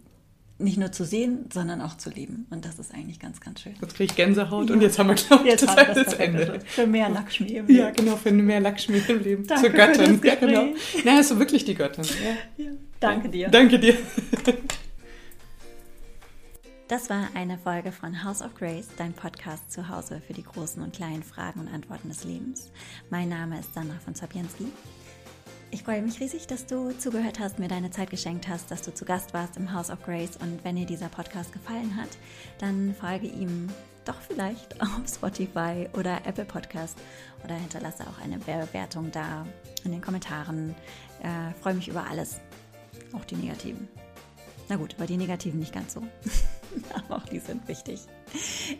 nicht nur zu sehen, sondern auch zu leben. Und das ist eigentlich ganz, ganz schön. Jetzt kriege ich Gänsehaut ja. und jetzt haben wir, glaube ich, das, das, das Ende. Für mehr Lakshmi im Leben. Ja, genau, für mehr Lakshmi im Leben. Danke Zur Göttin. Ja, genau. Ja, ist so wirklich die Göttin. Ja. ja. Danke dir. Danke dir. Das war eine Folge von House of Grace, dein Podcast zu Hause für die großen und kleinen Fragen und Antworten des Lebens. Mein Name ist Sandra von Zabianski. Ich freue mich riesig, dass du zugehört hast, mir deine Zeit geschenkt hast, dass du zu Gast warst im House of Grace. Und wenn dir dieser Podcast gefallen hat, dann folge ihm doch vielleicht auf Spotify oder Apple Podcast oder hinterlasse auch eine Bewertung da in den Kommentaren. Äh, freue mich über alles, auch die negativen. Na gut, über die negativen nicht ganz so, aber auch die sind wichtig.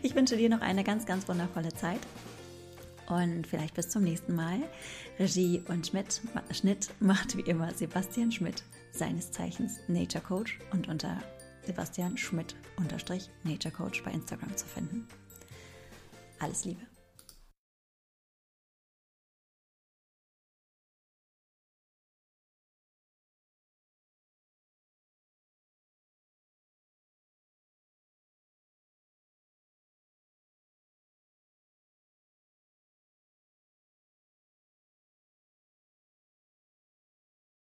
Ich wünsche dir noch eine ganz, ganz wundervolle Zeit und vielleicht bis zum nächsten Mal. Regie und Schmidt, Schnitt macht wie immer Sebastian Schmidt, seines Zeichens Nature Coach und unter Sebastian Schmidt Nature Coach bei Instagram zu finden. Alles Liebe.